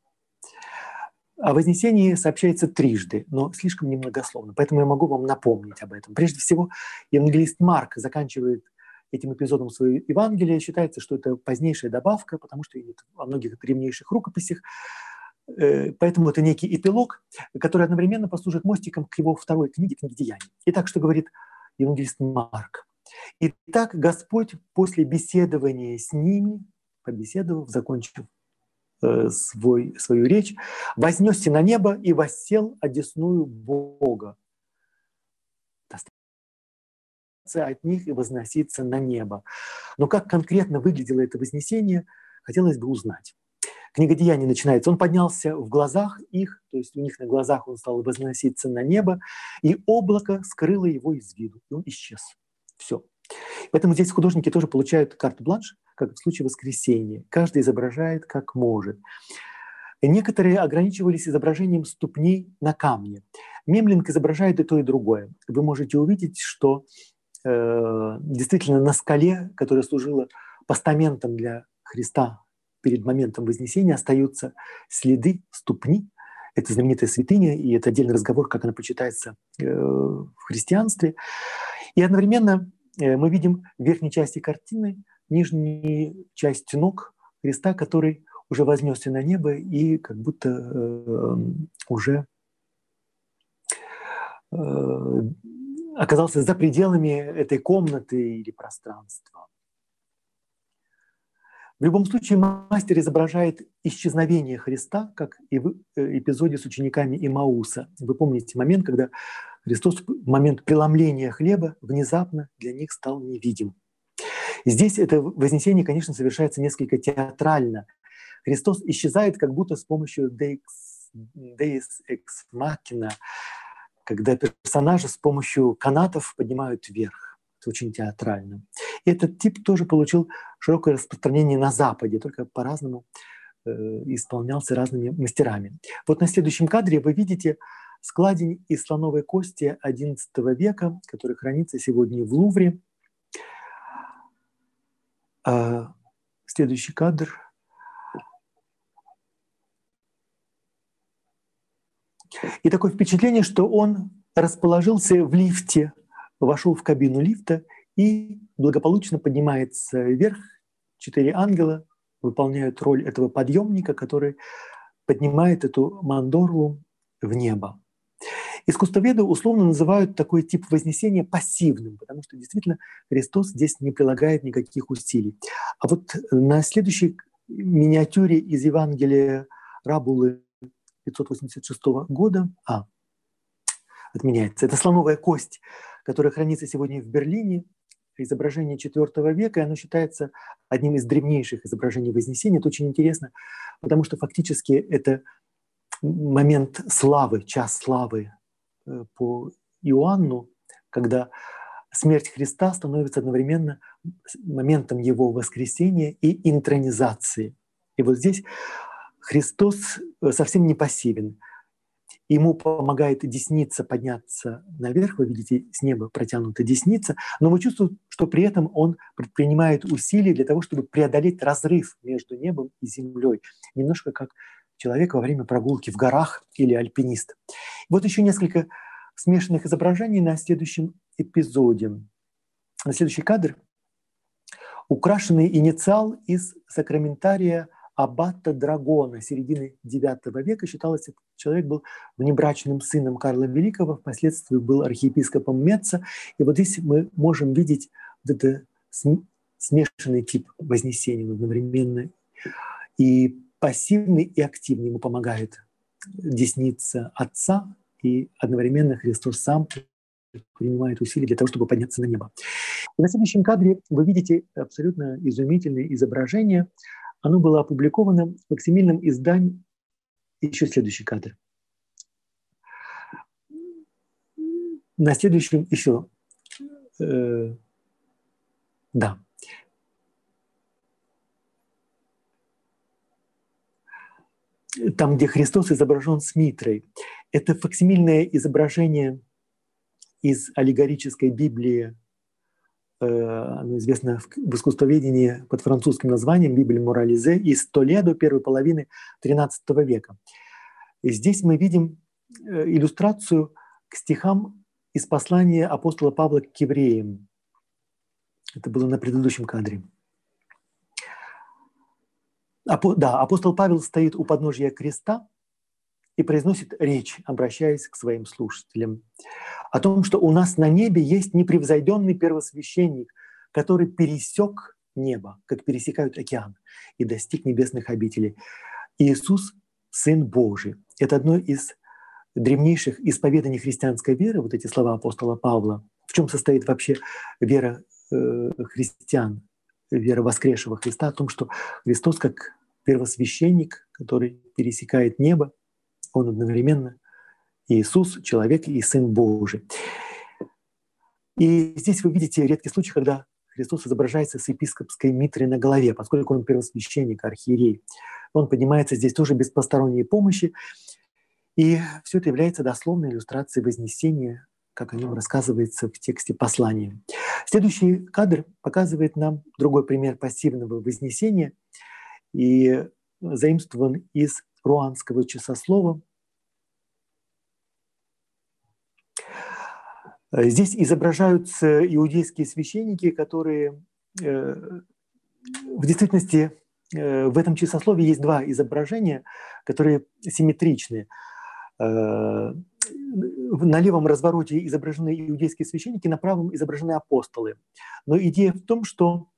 О Вознесении сообщается трижды, но слишком немногословно, поэтому я могу вам напомнить об этом. Прежде всего, евангелист Марк заканчивает этим эпизодом свое Евангелие. Считается, что это позднейшая добавка, потому что во многих древнейших рукописях э, Поэтому это некий эпилог, который одновременно послужит мостиком к его второй книге, книге Деяний. Итак, что говорит евангелист Марк? И так Господь после беседования с ними, побеседовав, закончив э, свой, свою речь, вознесся на небо и воссел одесную Бога. от них и возноситься на небо. Но как конкретно выглядело это вознесение, хотелось бы узнать. Книга Деяний начинается. Он поднялся в глазах их, то есть у них на глазах он стал возноситься на небо, и облако скрыло его из виду, и он исчез. Все. Поэтому здесь художники тоже получают карт-бланш, как в случае воскресения. Каждый изображает как может. Некоторые ограничивались изображением ступней на камне. Мемлинг изображает и то, и другое. Вы можете увидеть, что э, действительно на скале, которая служила постаментом для Христа перед моментом Вознесения, остаются следы ступни. Это знаменитая святыня, и это отдельный разговор, как она почитается э, в христианстве. И одновременно мы видим в верхней части картины нижнюю часть ног Христа, который уже вознесся на небо и как будто э, уже э, оказался за пределами этой комнаты или пространства. В любом случае, мастер изображает исчезновение Христа, как и в э, эпизоде с учениками Имауса. Вы помните момент, когда Христос в момент преломления хлеба внезапно для них стал невидим. Здесь это вознесение, конечно, совершается несколько театрально. Христос исчезает как будто с помощью Deus Ex Machina, когда персонажи с помощью канатов поднимают вверх. Это очень театрально. И этот тип тоже получил широкое распространение на Западе, только по-разному э, исполнялся разными мастерами. Вот на следующем кадре вы видите складень из слоновой кости XI века, который хранится сегодня в Лувре. А следующий кадр. И такое впечатление, что он расположился в лифте, вошел в кабину лифта и благополучно поднимается вверх. Четыре ангела выполняют роль этого подъемника, который поднимает эту мандорлу в небо. Искусствоведы условно называют такой тип вознесения пассивным, потому что действительно Христос здесь не прилагает никаких усилий. А вот на следующей миниатюре из Евангелия Рабулы 586 года, а, отменяется, это слоновая кость, которая хранится сегодня в Берлине, изображение IV века, и оно считается одним из древнейших изображений Вознесения. Это очень интересно, потому что фактически это момент славы, час славы по Иоанну, когда смерть Христа становится одновременно моментом его воскресения и интронизации. И вот здесь Христос э, совсем не пассивен. Ему помогает десница подняться наверх, вы видите, с неба протянута десница, но мы чувствуем, что при этом он предпринимает усилия для того, чтобы преодолеть разрыв между небом и землей. Немножко как человек во время прогулки в горах или альпинист. Вот еще несколько смешанных изображений на следующем эпизоде. На следующий кадр украшенный инициал из сакраментария аббата Драгона середины IX века. Считалось, что человек был внебрачным сыном Карла Великого, впоследствии был архиепископом Меца. И вот здесь мы можем видеть вот это смешанный тип вознесения одновременно. И пассивный и активный ему помогает десница Отца, и одновременно Христос сам принимает усилия для того, чтобы подняться на небо. И на следующем кадре вы видите абсолютно изумительное изображение. Оно было опубликовано в факсимильном издании. Еще следующий кадр. На следующем еще. Э, да. Там, где Христос изображен с митрой. Это факсимильное изображение из аллегорической Библии, э, оно известно в искусствоведении под французским названием Библия Морализе из Толедо первой половины XIII века. И здесь мы видим э, иллюстрацию к стихам из послания апостола Павла к евреям. Это было на предыдущем кадре. Да, апостол Павел стоит у подножия креста и произносит речь, обращаясь к своим слушателям, о том, что у нас на небе есть непревзойденный первосвященник, который пересек небо, как пересекают океан, и достиг небесных обителей. Иисус – Сын Божий. Это одно из древнейших исповеданий христианской веры, вот эти слова апостола Павла. В чем состоит вообще вера э, христиан, вера воскресшего Христа, о том, что Христос как первосвященник, который пересекает небо, он одновременно Иисус, человек и Сын Божий. И здесь вы видите редкий случай, когда Христос изображается с епископской митрой на голове, поскольку он первосвященник, архиерей. Он поднимается здесь тоже без посторонней помощи. И все это является дословной иллюстрацией Вознесения, как о нем рассказывается в тексте послания. Следующий кадр показывает нам другой пример пассивного Вознесения и заимствован из руанского часослова. Здесь изображаются иудейские священники, которые э, в действительности э, в этом часослове есть два изображения, которые симметричны. На левом развороте изображены иудейские священники, на правом изображены апостолы. Но идея в том, что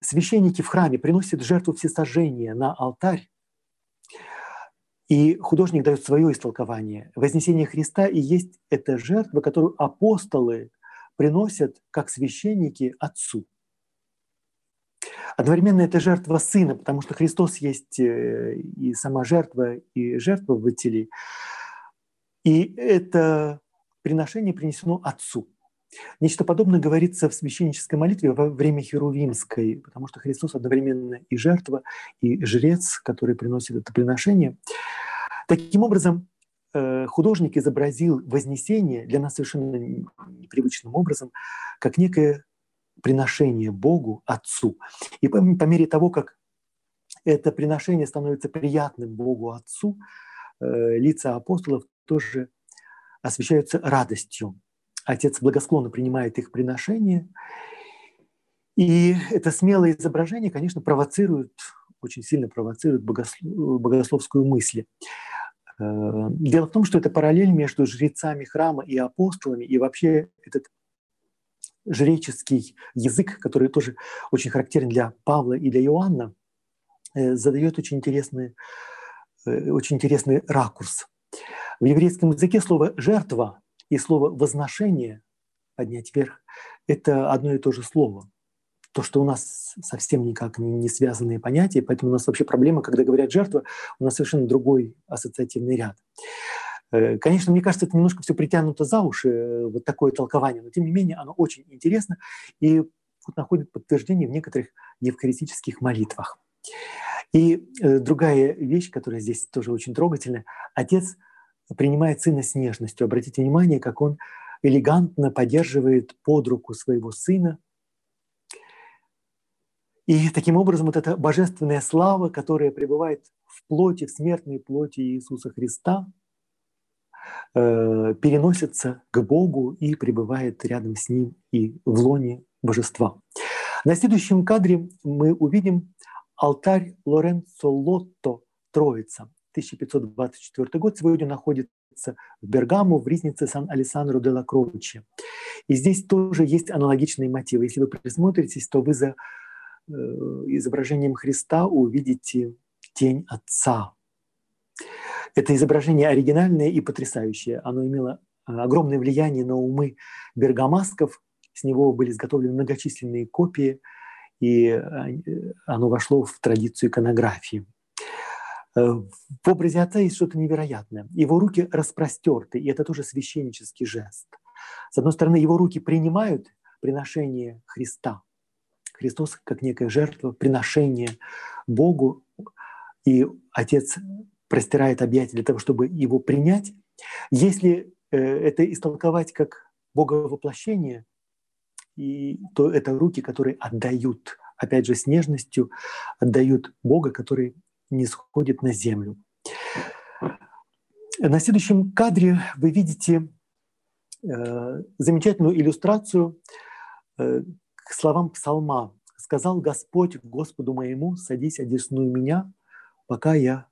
священники в храме приносят жертву всесожжения на алтарь, и художник дает свое истолкование. Вознесение Христа и есть эта жертва, которую апостолы приносят как священники Отцу. Одновременно это жертва Сына, потому что Христос есть э, и сама жертва, и жертвователи. И это приношение принесено Отцу. Нечто подобное говорится в священнической молитве во время Херувимской, потому что Христос одновременно и жертва, и жрец, который приносит это приношение. Таким образом, э, художник изобразил Вознесение для нас совершенно непривычным образом, как некое приношение Богу, Отцу. И по, мере того, как это приношение становится приятным Богу Отцу, э, лица апостолов тоже освещаются радостью. Отец благосклонно принимает их приношение. И это смелое изображение, конечно, провоцирует, очень сильно провоцирует богословскую мысль. Э, дело в том, что это параллель между жрецами храма и апостолами, и вообще этот жреческий язык, который тоже очень характерен для Павла и для Иоанна, э, задает очень интересный, э, очень интересный ракурс. В еврейском языке слово «жертва» и слово «возношение» поднять вверх – это одно и то же слово. То, что у нас совсем никак не связанные понятия, поэтому у нас вообще проблема, когда говорят «жертва», у нас совершенно другой ассоциативный ряд. Э, конечно, мне кажется, это немножко все притянуто за уши, э, вот такое толкование, но тем не менее оно очень интересно и вот находит подтверждение в некоторых евхаристических молитвах. И э, другая вещь, которая здесь тоже очень трогательная, отец принимает сына с нежностью. Обратите внимание, как он элегантно поддерживает под руку своего сына. И таким образом вот эта божественная слава, которая пребывает в плоти, в смертной плоти Иисуса Христа – Э, переносится к Богу и пребывает рядом с Ним и в лоне божества. На следующем кадре мы увидим алтарь Лоренцо Лотто Троица. 1524 год сегодня находится в Бергамо, в ризнице Сан-Алессандро де ла Кроче. И здесь тоже есть аналогичные мотивы. Если вы присмотритесь, то вы за э, изображением Христа увидите тень Отца. Это изображение оригинальное и потрясающее. Оно имело а, огромное влияние на умы бергамасков. С него были изготовлены многочисленные копии, и а, оно вошло в традицию иконографии. Э, в образе отца есть что-то невероятное. Его руки распростерты, и это тоже священнический жест. С одной стороны, его руки принимают приношение Христа. Христос как некая жертва, приношение Богу, и Отец простирает объятия для того, чтобы его принять. Если э, это истолковать как Боговоплощение, и, то это руки, которые отдают, опять же, с нежностью, отдают Бога, который не сходит на землю. На следующем кадре вы видите э, замечательную иллюстрацию э, к словам псалма. «Сказал Господь Господу моему, садись, одесную меня, пока я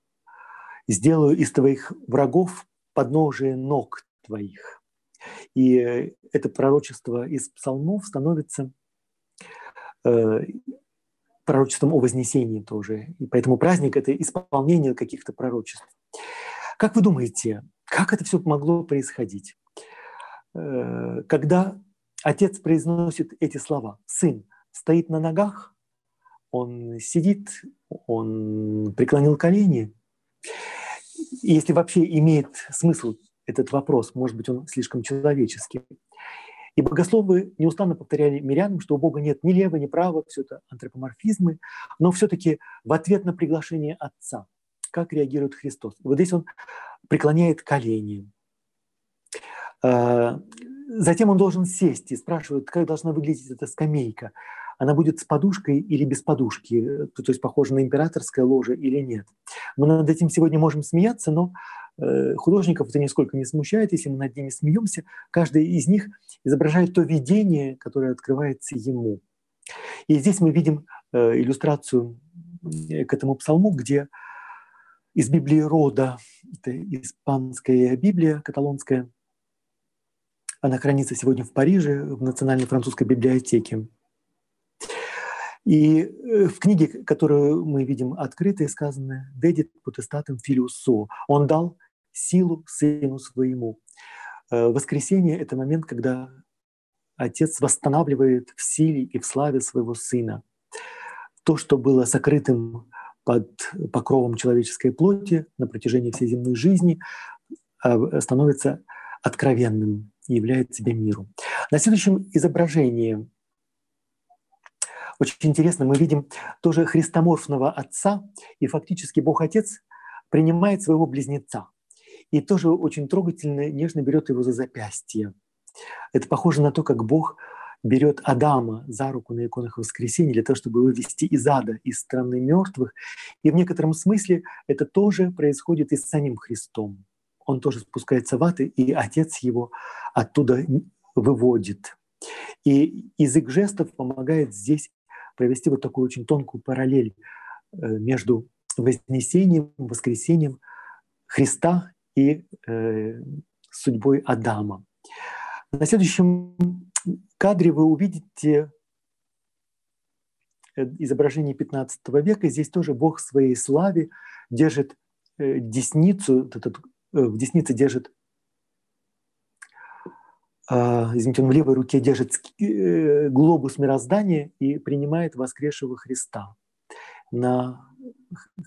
сделаю из твоих врагов подножие ног твоих. И э, это пророчество из псалмов становится пророчеством о вознесении тоже. И поэтому праздник — это исполнение каких-то пророчеств. Как вы думаете, как это все могло происходить? Э, когда отец произносит эти слова, сын стоит на ногах, он сидит, он преклонил колени, если вообще имеет смысл этот вопрос, может быть, он слишком человеческий. И богословы неустанно повторяли мирянам, что у Бога нет ни лева, ни права, все это антропоморфизмы, но все-таки в ответ на приглашение Отца, как реагирует Христос. вот здесь он преклоняет колени. А, затем он должен сесть и спрашивает, как должна выглядеть эта скамейка. Она будет с подушкой или без подушки, то есть похожа на императорское ложе или нет. Мы над этим сегодня можем смеяться, но Э, художников это нисколько не смущает, если мы над ними смеемся. Каждый из них изображает то видение, которое открывается ему. И здесь мы видим э, иллюстрацию э, к этому псалму, где из Библии рода, это испанская Библия, каталонская, она хранится сегодня в Париже, в Национальной французской библиотеке. И в книге, которую мы видим открытой, сказано «Дедит потестатом филиусо». Он дал силу сыну своему. Э, воскресенье — это момент, когда Отец восстанавливает в силе и в славе своего Сына. То, что было сокрытым под покровом человеческой плоти на протяжении всей земной жизни, э, становится откровенным и являет себя миру. На следующем изображении очень интересно, мы видим тоже христоморфного отца, и фактически Бог Отец принимает своего близнеца и тоже очень трогательно, нежно берет его за запястье. Это похоже на то, как Бог берет Адама за руку на иконах воскресения для того, чтобы вывести из ада, из страны мертвых. И в некотором смысле это тоже происходит и с самим Христом. Он тоже спускается в ад, и Отец его оттуда выводит. И язык жестов помогает здесь провести вот такую очень тонкую параллель э, между вознесением, воскресением Христа и э, судьбой Адама. На следующем кадре вы увидите э, изображение 15 века. Здесь тоже Бог в своей славе держит э, десницу, в деснице держит, извините, он в левой руке держит э, глобус мироздания и принимает воскресшего Христа. На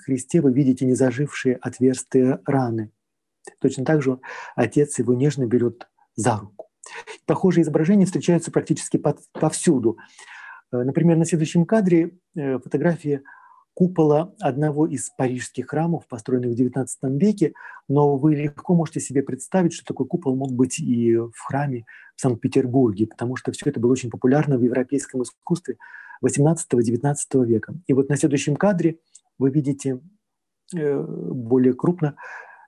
Христе вы видите незажившие отверстия раны. Точно так же отец его нежно берет за руку. Похожие изображения встречаются практически повсюду. Э, например, на следующем кадре э, фотография купола одного из парижских храмов, построенных в XIX веке, но вы легко можете себе представить, что такой купол мог быть и в храме в Санкт-Петербурге, потому что все это было очень популярно в европейском искусстве XVIII-XIX века. И вот на следующем кадре вы видите э, более крупно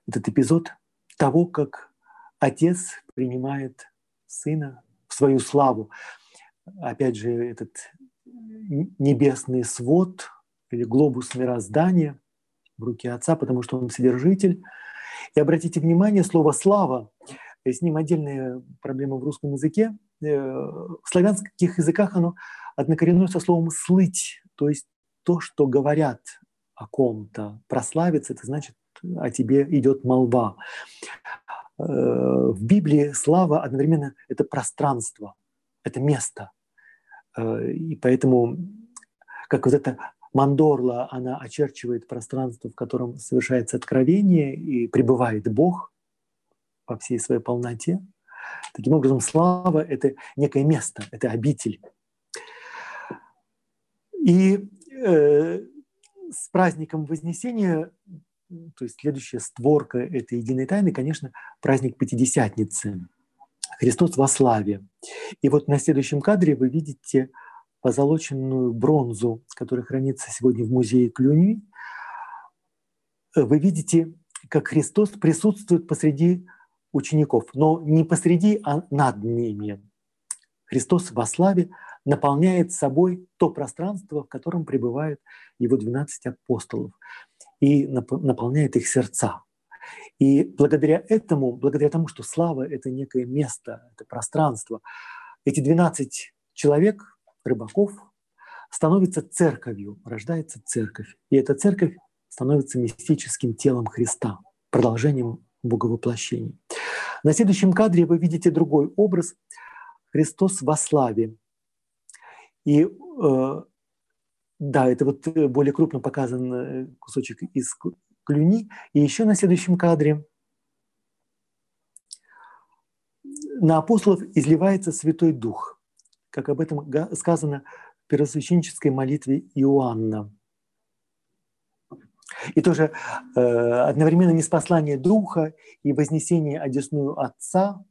этот эпизод того, как отец принимает сына в свою славу. Опять же, этот небесный свод или глобус мироздания в руке отца, потому что он содержитель. И обратите внимание, слово «слава» с ним отдельная проблема в русском языке. Э, в славянских языках оно однокоренное со словом «слыть», то есть то, что говорят о ком-то. Прославиться – это значит о тебе идет молва. Э, в Библии слава одновременно это пространство, это место. Э, и поэтому, как вот эта мандорла, она очерчивает пространство, в котором совершается откровение и пребывает Бог во всей своей полноте. Таким образом, слава — это некое место, это обитель. И э, с праздником Вознесения то есть следующая створка этой единой тайны, конечно, праздник Пятидесятницы. Христос во славе. И вот на следующем кадре вы видите позолоченную бронзу, которая хранится сегодня в музее Клюни. Вы видите, как Христос присутствует посреди учеников, но не посреди, а над ними. Христос во славе наполняет собой то пространство, в котором пребывают его 12 апостолов и наполняет их сердца. И благодаря этому, благодаря тому, что слава — это некое место, это пространство, эти 12 человек, рыбаков, становятся церковью, рождается церковь. И эта церковь становится мистическим телом Христа, продолжением Боговоплощения. На следующем кадре вы видите другой образ — Христос во славе. И э, да, это вот э, более крупно показан э, кусочек из клюни. И еще на следующем кадре на апостолов изливается Святой Дух, как об этом сказано в первосвященнической молитве Иоанна. И тоже э, одновременно неспослание Духа и вознесение одесную Отца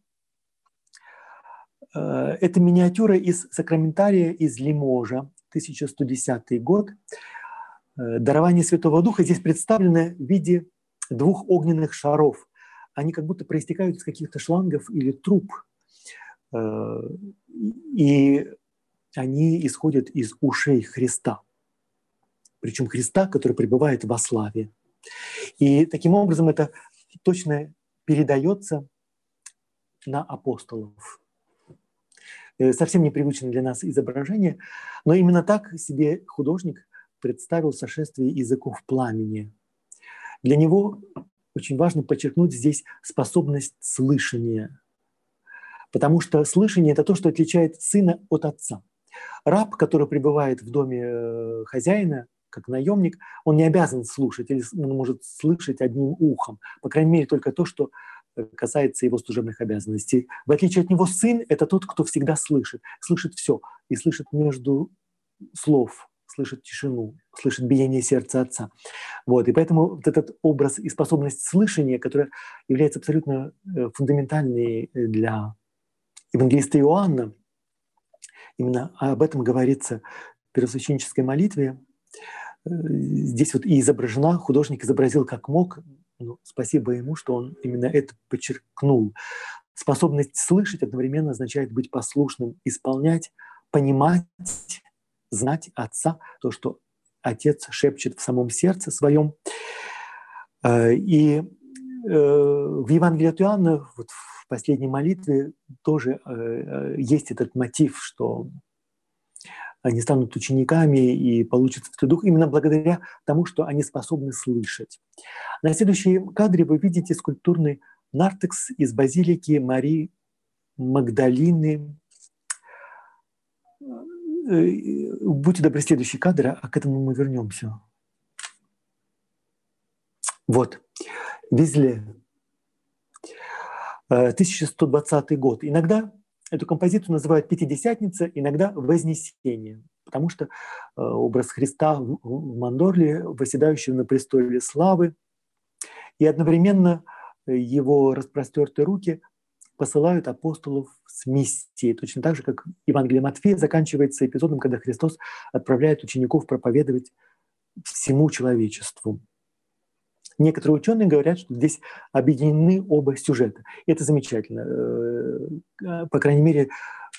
э, – это миниатюра из сакраментария из Лиможа, 1110 год. Э, дарование Святого Духа здесь представлено в виде двух огненных шаров. Они как будто проистекают из каких-то шлангов или труб. Э, и они исходят из ушей Христа. Причем Христа, который пребывает во славе. И таким образом это точно передается на апостолов. Э, совсем непривычное для нас изображение, но именно так себе художник представил сошествие языков пламени. Для него очень важно подчеркнуть здесь способность слышания, потому что слышание – это то, что отличает сына от отца. Раб, который пребывает в доме э, хозяина, как наемник, он не обязан слушать, или он может слышать одним ухом, по крайней мере, только то, что э, касается его служебных обязанностей. В отличие от него сын – это тот, кто всегда слышит, слышит все и слышит между слов, слышит тишину, слышит биение сердца отца. Вот. И поэтому вот этот образ и способность слышания, которая является абсолютно э, фундаментальной для евангелиста Иоанна, именно об этом говорится в первосвященнической молитве, э, здесь вот и изображена, художник изобразил как мог, ну, спасибо ему, что он именно это подчеркнул. Способность слышать одновременно означает быть послушным, исполнять, понимать, знать Отца, то, что Отец шепчет в самом сердце своем. Э, и э, в Евангелии от Иоанна, вот в последней молитве, тоже есть этот мотив, что они станут учениками и получат Святой Дух именно благодаря тому, что они способны слышать. На следующем кадре вы видите скульптурный нартекс из базилики Марии Магдалины. Э, будьте добры, следующий кадр, а к этому мы вернемся. Вот, Везле, 1120 э, год. Иногда Эту композицию называют «Пятидесятница», иногда «Вознесение», потому что э, образ Христа в Мандорле, восседающего на престоле славы, и одновременно э, его распростертые руки посылают апостолов с миссией, точно так же, как Евангелие Матфея заканчивается эпизодом, когда Христос отправляет учеников проповедовать всему человечеству. Некоторые ученые говорят, что здесь объединены оба сюжета. Это замечательно. Э, по крайней мере,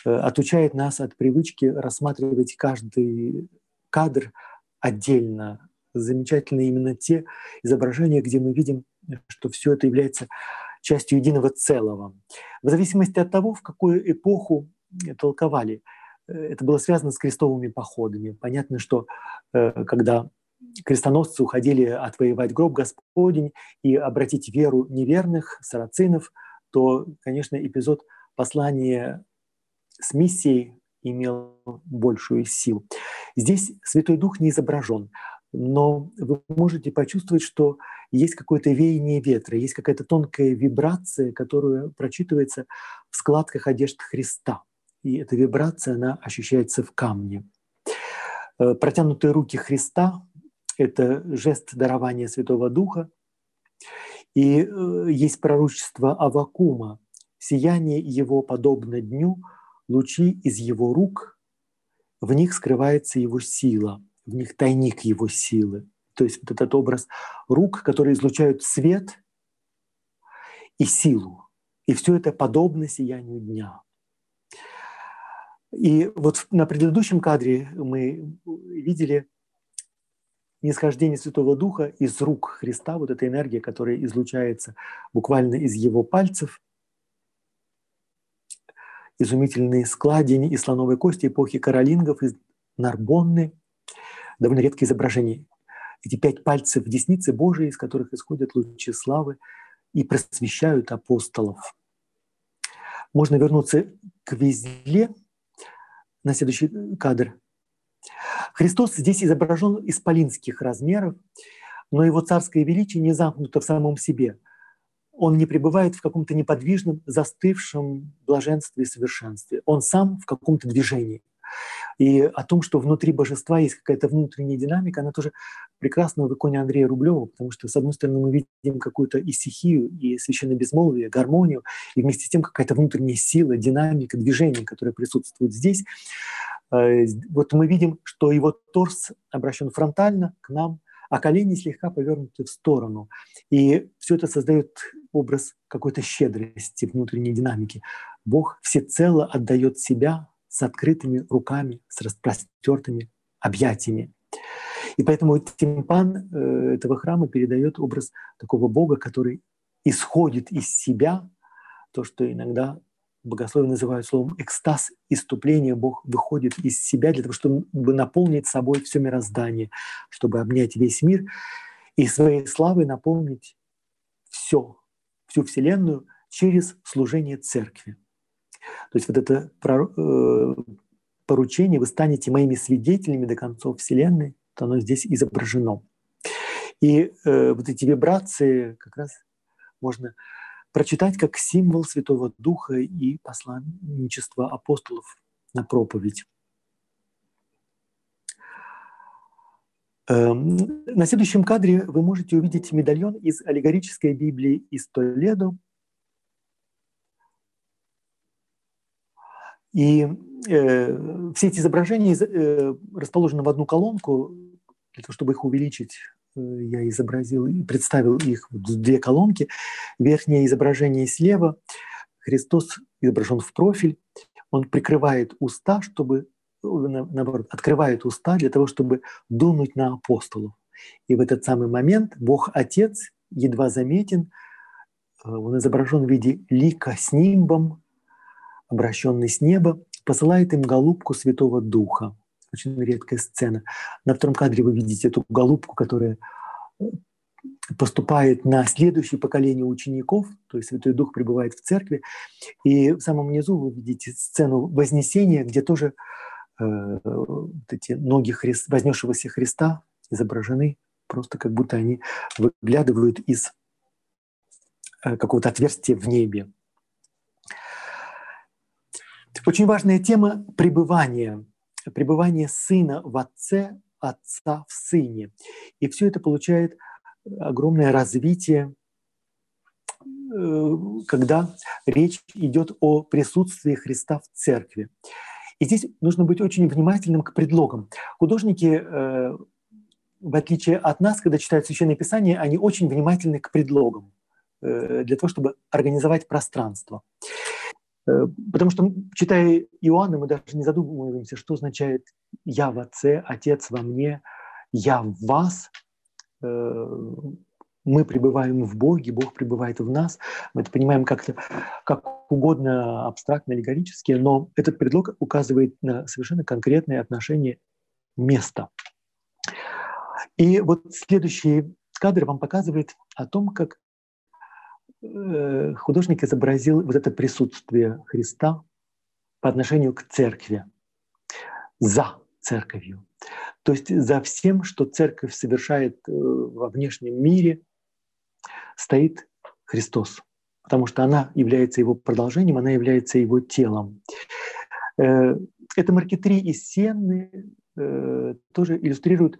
э, отучает нас от привычки рассматривать каждый кадр отдельно. Замечательны именно те изображения, где мы видим, что все это является частью единого целого. В зависимости от того, в какую эпоху толковали, э, это было связано с крестовыми походами. Понятно, что когда крестоносцы уходили отвоевать гроб Господень и обратить веру неверных, сарацинов, то, конечно, эпизод послания с миссией имел большую силу. Здесь Святой Дух не изображен, но вы можете почувствовать, что есть какое-то веяние ветра, есть какая-то тонкая вибрация, которая прочитывается в складках одежд Христа. И эта вибрация, она ощущается в камне. Э, протянутые руки Христа это жест дарования Святого Духа. И э, есть пророчество Авакума. Сияние его подобно дню, лучи из его рук, в них скрывается его сила, в них тайник его силы. То есть вот этот образ рук, которые излучают свет и силу. И все это подобно сиянию дня. И вот на предыдущем кадре мы видели нисхождение Святого Духа из рук Христа, вот эта энергия, которая излучается буквально из его пальцев, изумительные складень из слоновой кости эпохи каролингов, из Нарбонны, довольно редкие изображения. Эти пять пальцев десницы Божией, из которых исходят лучи славы и просвещают апостолов. Можно вернуться к Везле на следующий кадр – Христос здесь изображен исполинских размеров, но его царское величие не замкнуто в самом себе. он не пребывает в каком-то неподвижном, застывшем блаженстве и совершенстве. Он сам в каком-то движении. И о том, что внутри божества есть какая-то внутренняя динамика, она тоже прекрасна в иконе Андрея Рублева, потому что, с одной стороны, мы видим какую-то и стихию, и священное безмолвие, гармонию, и вместе с тем какая-то внутренняя сила, динамика, движение, которое присутствует здесь. Э, вот мы видим, что его торс обращен фронтально к нам, а колени слегка повернуты в сторону. И все это создает образ какой-то щедрости, внутренней динамики. Бог всецело отдает себя с открытыми руками, с распростертыми объятиями. И поэтому тимпан э, этого храма передает образ такого Бога, который исходит из себя, то, что иногда богословие называют словом экстаз, иступление. Бог выходит из себя для того, чтобы наполнить собой все мироздание, чтобы обнять весь мир и своей славой наполнить все, всю Вселенную через служение Церкви. То есть вот это э, поручение, вы станете моими свидетелями до концов Вселенной, то оно здесь изображено. И э, вот эти вибрации как раз можно прочитать как символ Святого Духа и посланничества апостолов на проповедь. Эм, на следующем кадре вы можете увидеть медальон из аллегорической Библии из Толедо. И э, все эти изображения э, расположены в одну колонку, для того, чтобы их увеличить Э, я изобразил и представил их в две колонки. Верхнее изображение слева. Христос изображен в профиль. Он прикрывает уста, чтобы, наоборот, открывает уста для того, чтобы дунуть на апостолов. И в этот самый момент Бог Отец едва заметен. Э, он изображен в виде лика с нимбом, обращенный с неба, посылает им голубку Святого Духа очень редкая сцена. На втором кадре вы видите эту голубку, которая э, поступает на следующее поколение учеников, то есть Святой Дух пребывает в церкви. И в самом низу вы видите сцену Вознесения, где тоже э, вот эти ноги Христ, вознесшегося Христа изображены просто как будто они выглядывают из э, какого-то отверстия в небе. Очень важная тема пребывания – пребывание сына в отце, отца в сыне. И все это получает огромное развитие, э, когда речь идет о присутствии Христа в церкви. И здесь нужно быть очень внимательным к предлогам. Художники, э, в отличие от нас, когда читают Священное Писание, они очень внимательны к предлогам э, для того, чтобы организовать пространство. Э, потому что, читая Иоанна, мы даже не задумываемся, что означает «я в Отце», «Отец во мне», «я в вас». Э, мы пребываем в Боге, Бог пребывает в нас. Мы это понимаем как-то как угодно абстрактно, аллегорически, но этот предлог указывает на совершенно конкретное отношение места. И вот следующий кадр вам показывает о том, как художник изобразил вот это присутствие Христа по отношению к церкви, за церковью. То есть за всем, что церковь совершает э, во внешнем мире, стоит Христос, потому что она является его продолжением, она является его телом. Э, это маркетри из Сенны тоже иллюстрируют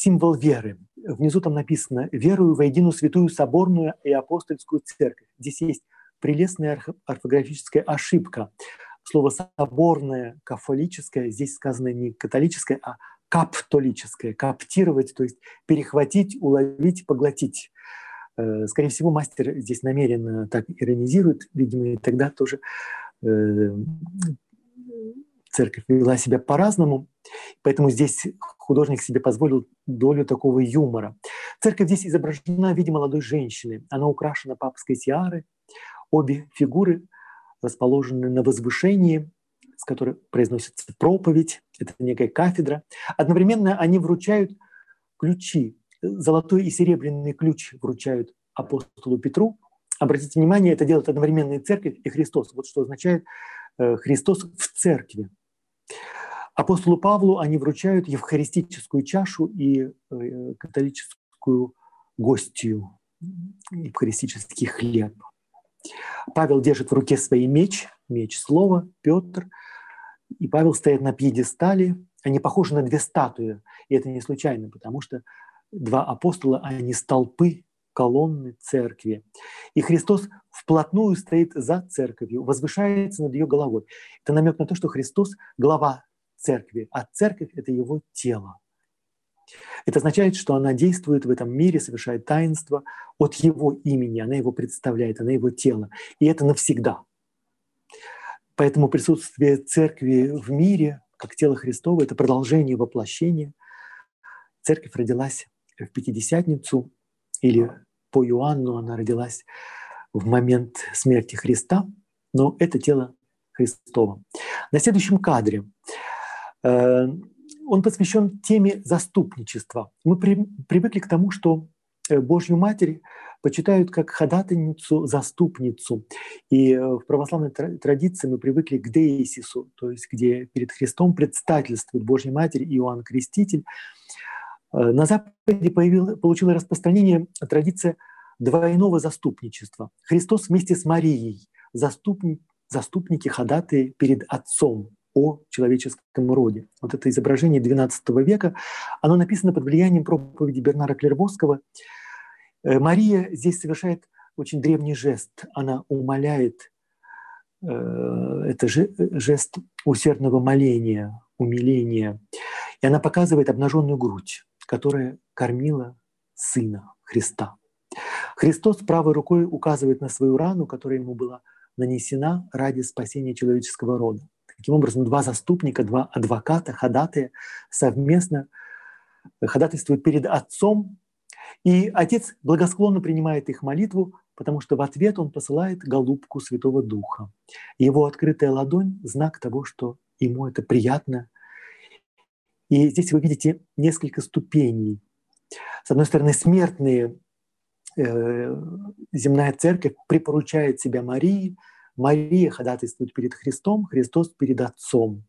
символ веры. Внизу там написано «Верую в единую святую соборную и апостольскую церковь». Здесь есть прелестная орфографическая ошибка. Слово «соборное», «кафолическое» здесь сказано не католическое, а каптолическое. Каптировать, то есть перехватить, уловить, поглотить. Э, скорее всего, мастер здесь намеренно так иронизирует, видимо, и тогда тоже э, церковь вела себя по-разному, поэтому здесь художник себе позволил долю такого юмора. Церковь здесь изображена в виде молодой женщины. Она украшена папской тиарой. Обе фигуры расположены на возвышении, с которой произносится проповедь. Это некая кафедра. Одновременно они вручают ключи. Золотой и серебряный ключ вручают апостолу Петру. Обратите внимание, это делает одновременно и церковь, и Христос. Вот что означает э, Христос в церкви. Апостолу Павлу они вручают евхаристическую чашу и э, католическую гостью, евхаристический хлеб. Павел держит в руке свой меч, меч слова, Петр, и Павел стоит на пьедестале. Они похожи на две статуи, и это не случайно, потому что два апостола, они столпы колонны церкви. И Христос вплотную стоит за церковью, возвышается над ее головой. Это намек на то, что Христос – глава церкви, а церковь – это его тело. Это означает, что она действует в этом мире, совершает таинство от его имени, она его представляет, она его тело. И это навсегда. Поэтому присутствие церкви в мире, как тело Христово, это продолжение воплощения. Церковь родилась в Пятидесятницу, или по Иоанну она родилась в момент смерти Христа, но это тело Христово. На следующем кадре э, он посвящен теме заступничества. Мы при, привыкли к тому, что э, Божью Матерь почитают как ходатайницу, заступницу. И э, в православной традиции мы привыкли к деисису, то есть где перед Христом предстательствует Божья Матерь Иоанн Креститель. Э, на Западе получила распространение традиция двойного заступничества. Христос вместе с Марией заступник, заступники ходатые перед Отцом о человеческом роде. Вот это изображение XII века, оно написано под влиянием проповеди Бернара Клервосского. Э, Мария здесь совершает очень древний жест. Она умоляет, э, это жест усердного моления, умиления. И она показывает обнаженную грудь, которая кормила Сына Христа. Христос правой рукой указывает на свою рану, которая ему была нанесена ради спасения человеческого рода. Таким образом, два заступника, два адвоката, ходатая совместно ходатайствуют перед Отцом, и Отец благосклонно принимает их молитву, потому что в ответ Он посылает голубку Святого Духа. Его открытая ладонь – знак того, что ему это приятно. И здесь вы видите несколько ступеней. С одной стороны, смертные э, земная церковь припоручает себя Марии – Мария ходатайствует перед Христом, Христос перед Отцом.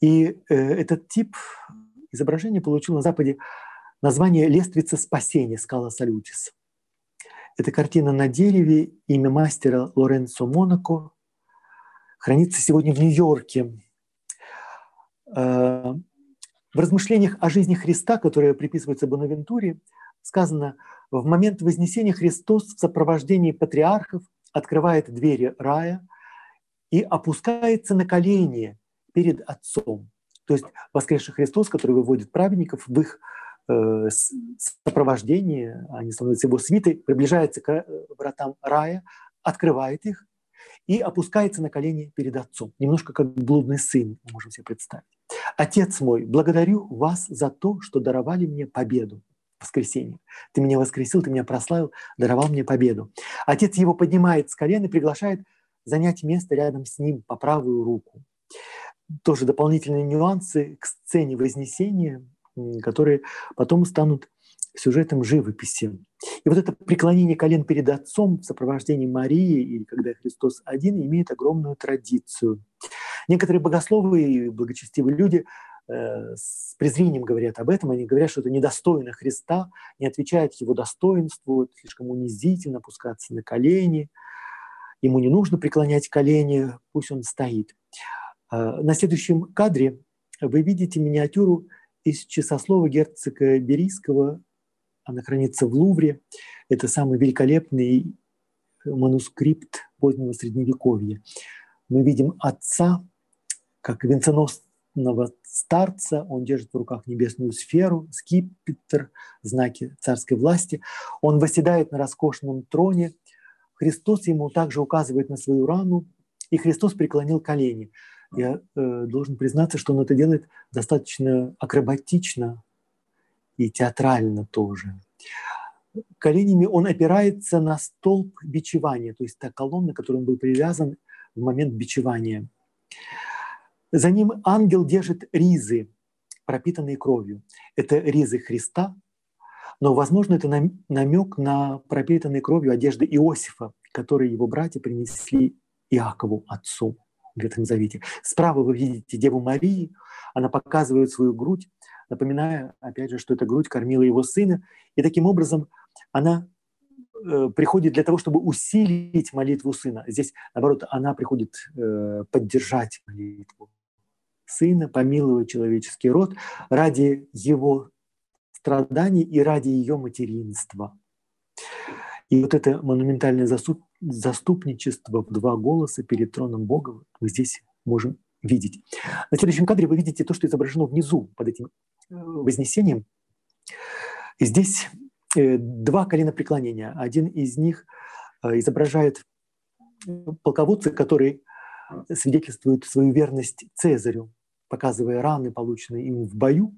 И э, этот тип изображения получил на Западе название «Лествица спасения» скала Салютис. Эта картина на дереве, имя мастера Лоренцо Монако, хранится сегодня в Нью-Йорке. Э, в размышлениях о жизни Христа, которые приписываются Бонавентуре, сказано, в момент Вознесения Христос в сопровождении патриархов – открывает двери рая и опускается на колени перед Отцом. То есть воскресший Христос, который выводит праведников в их э, сопровождении, они становятся его свитой, приближается к э, вратам рая, открывает их и опускается на колени перед Отцом. Немножко как блудный сын, можем себе представить. «Отец мой, благодарю вас за то, что даровали мне победу воскресенье. Ты меня воскресил, ты меня прославил, даровал мне победу. Отец его поднимает с колен и приглашает занять место рядом с ним по правую руку. Тоже дополнительные нюансы к сцене Вознесения, которые потом станут сюжетом живописи. И вот это преклонение колен перед Отцом в сопровождении Марии, или когда Христос один, имеет огромную традицию. Некоторые богословы и благочестивые люди Э, с презрением говорят об этом, они говорят, что это недостойно Христа, не отвечает его достоинству, слишком унизительно опускаться на колени, ему не нужно преклонять колени, пусть он стоит. Э, на следующем кадре вы видите миниатюру из часослова герцога Берийского, она хранится в Лувре. Это самый великолепный манускрипт позднего Средневековья. Мы видим отца, как венценосца старца, он держит в руках небесную сферу, скипетр, знаки царской власти. Он восседает на роскошном троне. Христос ему также указывает на свою рану, и Христос преклонил колени. Я э, должен признаться, что он это делает достаточно акробатично и театрально тоже. Коленями он опирается на столб бичевания, то есть та колонна, которой он был привязан в момент бичевания. За ним ангел держит ризы, пропитанные кровью. Это ризы Христа, но, возможно, это намек на пропитанные кровью одежды Иосифа, которые его братья принесли Иакову, отцу в Ветхом Завете. Справа вы видите Деву Марии, она показывает свою грудь, напоминая, опять же, что эта грудь кормила его сына, и таким образом она э, приходит для того, чтобы усилить молитву сына. Здесь, наоборот, она приходит э, поддержать молитву сына, помиловать человеческий род ради его страданий и ради ее материнства. И вот это монументальное заступничество в два голоса перед троном Бога мы здесь можем видеть. На следующем кадре вы видите то, что изображено внизу под этим э, вознесением. И здесь э, два колена преклонения. Один из них э, изображает полководца, который свидетельствует свою верность Цезарю, показывая раны, полученные им в бою.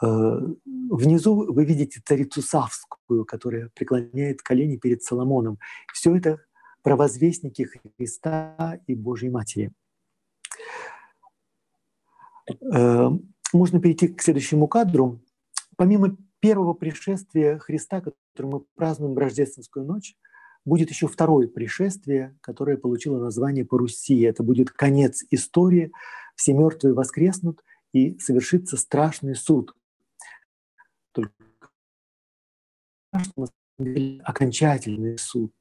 Внизу вы видите царицу Савскую, которая преклоняет колени перед Соломоном. Все это провозвестники Христа и Божьей Матери. Э, можно перейти к следующему кадру. Помимо первого пришествия Христа, которое мы празднуем в рождественскую ночь, будет еще второе пришествие, которое получило название по Руси. Это будет конец истории, все мертвые воскреснут, и совершится страшный суд. Только окончательный суд.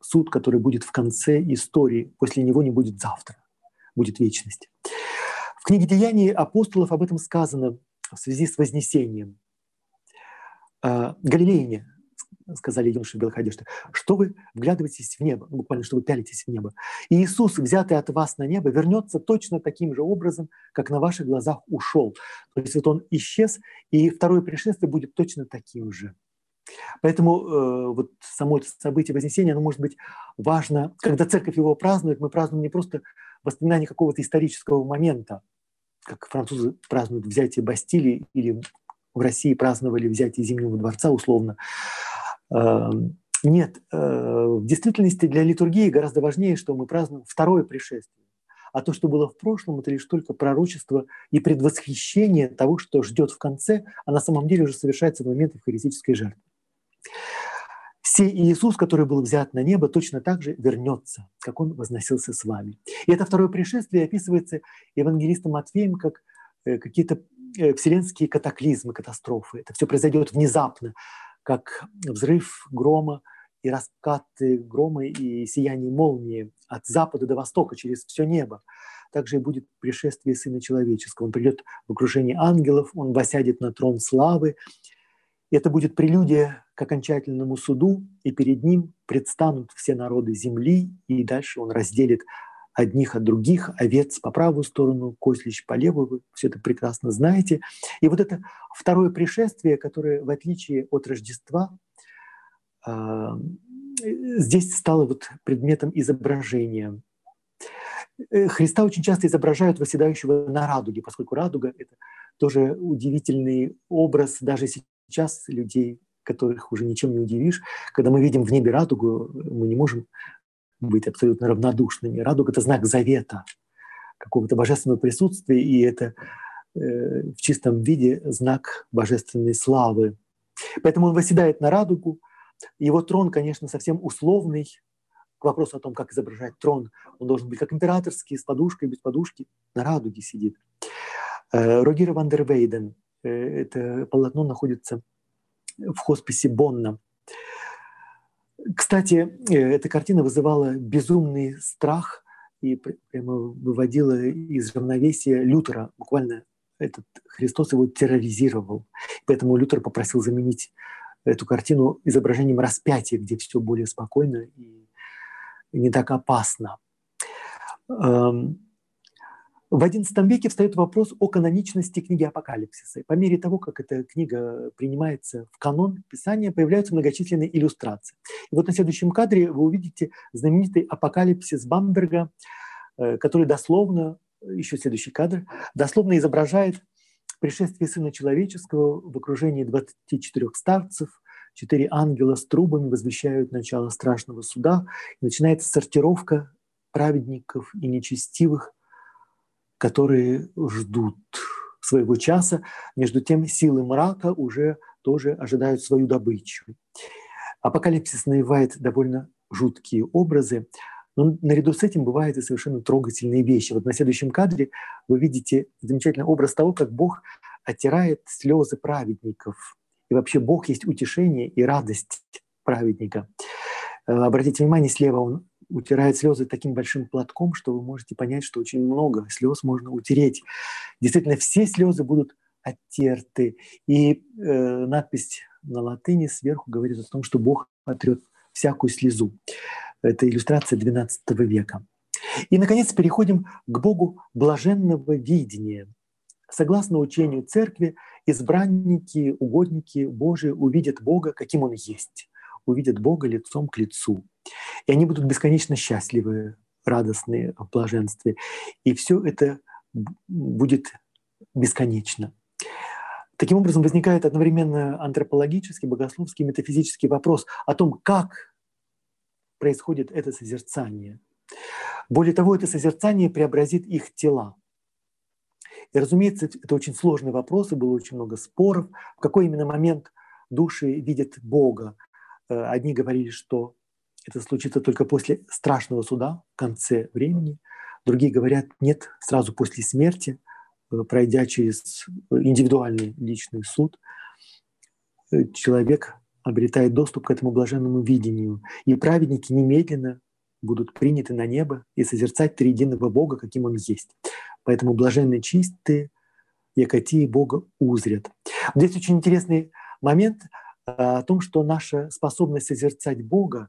Суд, который будет в конце истории. После него не будет завтра, будет вечность. В книге «Деяний апостолов» об этом сказано в связи с Вознесением. А, Галилеяне, сказали юноши в белых одеждах, что вы вглядываетесь в небо, ну, буквально, что вы пялитесь в небо. И Иисус, взятый от вас на небо, вернется точно таким же образом, как на ваших глазах ушел. То есть вот он исчез, и второе пришествие будет точно таким же. Поэтому э, вот само это событие Вознесения, оно может быть важно, когда церковь его празднует, мы празднуем не просто воспоминание какого-то исторического момента, как французы празднуют взятие Бастилии или в России праздновали взятие Зимнего дворца условно. Эм, нет, э, в действительности для литургии гораздо важнее, что мы празднуем второе пришествие. А то, что было в прошлом, это лишь только пророчество и предвосхищение того, что ждет в конце, а на самом деле уже совершается в момент евхаристической жертвы. Сей Иисус, который был взят на небо, точно так же вернется, как Он возносился с вами. И это второе пришествие описывается евангелистом Матфеем как э, какие-то э, вселенские катаклизмы, катастрофы. Это все произойдет внезапно, как взрыв грома и раскаты грома и сияние молнии от запада до востока через все небо. Также и будет пришествие Сына Человеческого. Он придет в окружении ангелов, он восядет на трон славы, это будет прелюдия к окончательному суду, и перед ним предстанут все народы земли, и дальше он разделит одних от других, овец по правую сторону, козлищ по левую, вы все это прекрасно знаете. И вот это второе пришествие, которое, в отличие от Рождества, а, здесь стало вот предметом изображения. Э, Христа очень часто изображают восседающего на радуге, поскольку радуга — это тоже удивительный образ даже сейчас людей, которых уже ничем не удивишь. Когда мы видим в небе радугу, мы не можем быть абсолютно равнодушными. Радуга — это знак завета, какого-то божественного присутствия, и это э, в чистом виде знак божественной славы. Поэтому он восседает на радугу. Его трон, конечно, совсем условный. К вопросу о том, как изображать трон, он должен быть как императорский, с подушкой, без подушки, на радуге сидит. Э, ван дер Вейден Э, это полотно находится в хосписе Бонна. Кстати, э, эта картина вызывала безумный страх и прямо выводила из равновесия Лютера. Буквально этот Христос его терроризировал. Поэтому Лютер попросил заменить эту картину изображением распятия, где все более спокойно и не так опасно. В XI веке встает вопрос о каноничности книги Апокалипсиса. по мере того, как эта книга принимается в канон Писания, появляются многочисленные иллюстрации. И вот на следующем кадре вы увидите знаменитый Апокалипсис Бамберга, э, который дословно, еще следующий кадр, дословно изображает пришествие Сына Человеческого в окружении 24 старцев, четыре ангела с трубами возвещают начало страшного суда, и начинается сортировка праведников и нечестивых – которые ждут своего часа. Между тем силы мрака уже тоже ожидают свою добычу. Апокалипсис навевает довольно жуткие образы, но наряду с этим бывают и совершенно трогательные вещи. Вот на следующем кадре вы видите замечательный образ того, как Бог оттирает слезы праведников. И вообще Бог есть утешение и радость праведника. Э, обратите внимание, слева он утирает слезы таким большим платком, что вы можете понять, что очень много слез можно утереть. Действительно, все слезы будут оттерты. И э, надпись на латыни сверху говорит о том, что Бог отрет всякую слезу. Это иллюстрация XII века. И, наконец, переходим к Богу блаженного видения. Согласно учению Церкви, избранники, угодники Божии увидят Бога, каким Он есть, увидят Бога лицом к лицу. И они будут бесконечно счастливы, радостны в блаженстве. И все это будет бесконечно. Таким образом, возникает одновременно антропологический, богословский, метафизический вопрос о том, как происходит это созерцание. Более того, это созерцание преобразит их тела. И, разумеется, это очень сложный вопрос, и было очень много споров, в какой именно момент души видят Бога. Э, одни говорили, что это случится только после страшного суда в конце времени. Другие говорят, нет, сразу после смерти, э, пройдя через индивидуальный личный суд, э, человек обретает доступ к этому блаженному видению. И праведники немедленно будут приняты на небо и созерцать триединого Бога, каким Он есть. Поэтому блаженные чистые, якотии Бога узрят. Здесь очень интересный момент а, о том, что наша способность созерцать Бога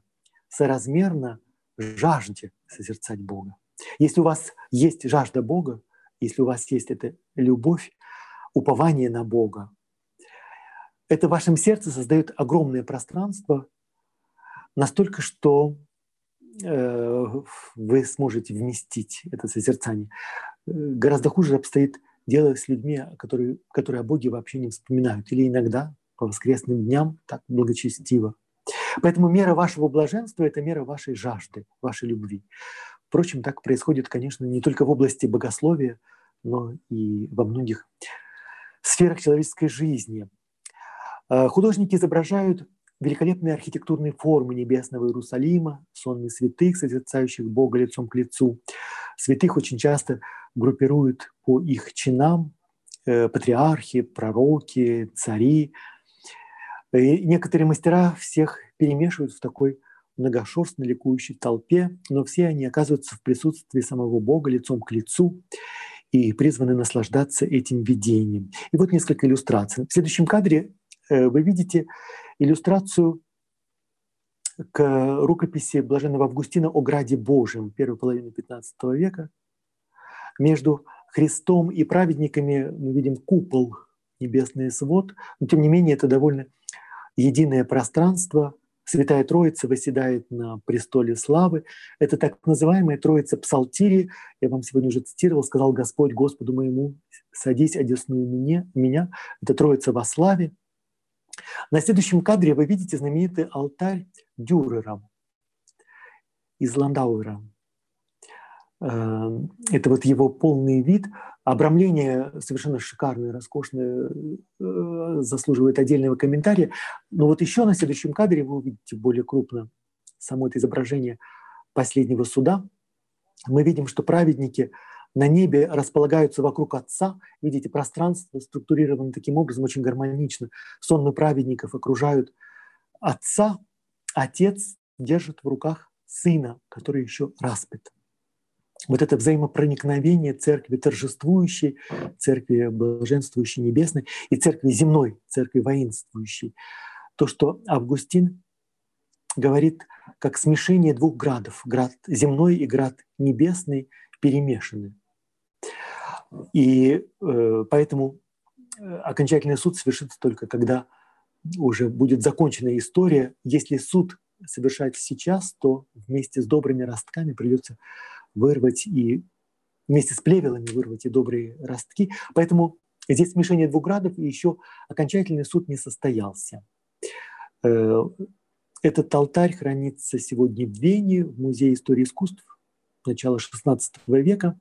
соразмерна жажде созерцать Бога. Если у вас есть жажда Бога, если у вас есть эта любовь, упование на Бога, это в вашем сердце создает огромное пространство, настолько, что э, вы сможете вместить это созерцание. Гораздо хуже обстоит дело с людьми, которые, которые о Боге вообще не вспоминают, или иногда по воскресным дням так благочестиво. Поэтому мера вашего блаженства – это мера вашей жажды, вашей любви. Впрочем, так происходит, конечно, не только в области богословия, но и во многих сферах человеческой жизни. А, художники изображают великолепные архитектурные формы небесного Иерусалима, сонмы святых, созерцающих Бога лицом к лицу. Святых очень часто группируют по их чинам, э, патриархи, пророки, цари, и некоторые мастера всех перемешивают в такой многошерстной ликующей толпе, но все они оказываются в присутствии самого Бога лицом к лицу и призваны наслаждаться этим видением. И вот несколько иллюстраций. В следующем кадре э, вы видите иллюстрацию к рукописи Блаженного Августина о Граде Божьем первой половины XV века. Между Христом и праведниками мы видим купол, небесный свод, но тем не менее это довольно единое пространство, Святая Троица восседает на престоле славы. Это так называемая Троица Псалтири. Я вам сегодня уже цитировал, сказал Господь Господу моему, садись, одесную меня. меня. Это Троица во славе. На следующем кадре вы видите знаменитый алтарь Дюрера из Ландауэра. Э, это вот его полный вид. Обрамление совершенно шикарное, роскошное, э, заслуживает отдельного комментария. Но вот еще на следующем кадре вы увидите более крупно само это изображение последнего суда. Мы видим, что праведники на небе располагаются вокруг Отца. Видите, пространство структурировано таким образом очень гармонично. Сонмы праведников окружают Отца. Отец держит в руках Сына, который еще распят вот это взаимопроникновение церкви торжествующей, церкви блаженствующей небесной и церкви земной, церкви воинствующей. То, что Августин говорит как смешение двух градов, град земной и град небесный перемешаны. И э, поэтому э, окончательный суд совершится только когда уже будет закончена история. Если суд совершать сейчас, то вместе с добрыми ростками придется вырвать и вместе с плевелами вырвать и добрые ростки. Поэтому здесь смешение двух градов, и еще окончательный суд не состоялся. Э, этот алтарь хранится сегодня в Вене, в Музее истории искусств начала XVI века.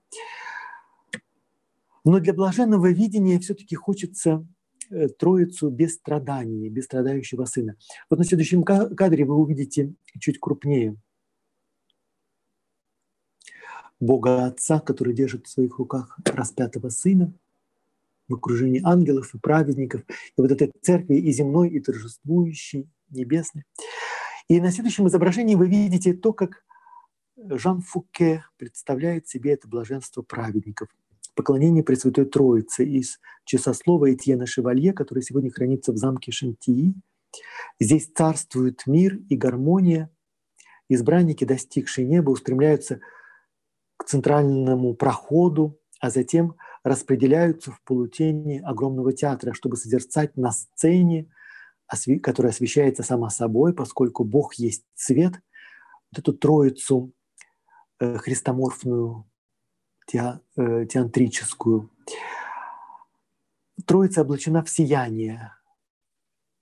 Но для блаженного видения все-таки хочется э, Троицу без страданий, без страдающего сына. Вот на следующем кадре вы увидите чуть крупнее Бога Отца, который держит в своих руках распятого Сына в окружении ангелов и праведников, и вот этой церкви и земной, и торжествующей, небесной. И на следующем изображении вы видите то, как Жан Фуке представляет себе это блаженство праведников. Поклонение Пресвятой Троице из часослова Этьена Шевалье, которое сегодня хранится в замке Шантии. Здесь царствует мир и гармония. Избранники, достигшие неба, устремляются центральному проходу, а затем распределяются в полутени огромного театра, чтобы созерцать на сцене, которая освещается сама собой, поскольку Бог есть свет, вот эту троицу э, христоморфную, э, теантрическую. Троица облачена в сияние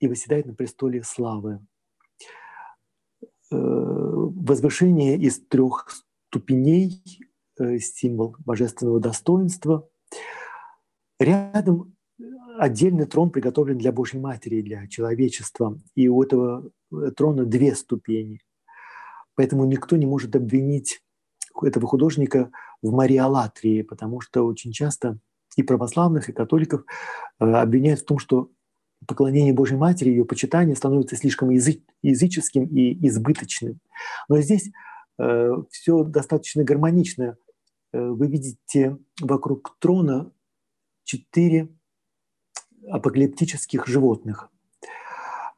и восседает на престоле славы. Э, возвышение из трех ступеней Э, символ божественного достоинства. Рядом отдельный трон приготовлен для Божьей Матери, для человечества. И у этого э, трона две ступени. Поэтому никто не может обвинить этого художника в мариолатрии, потому что очень часто и православных, и католиков э, обвиняют в том, что поклонение Божьей Матери, ее почитание становится слишком языческим и избыточным. Но здесь все достаточно гармонично. Э, вы видите вокруг трона четыре апокалиптических животных.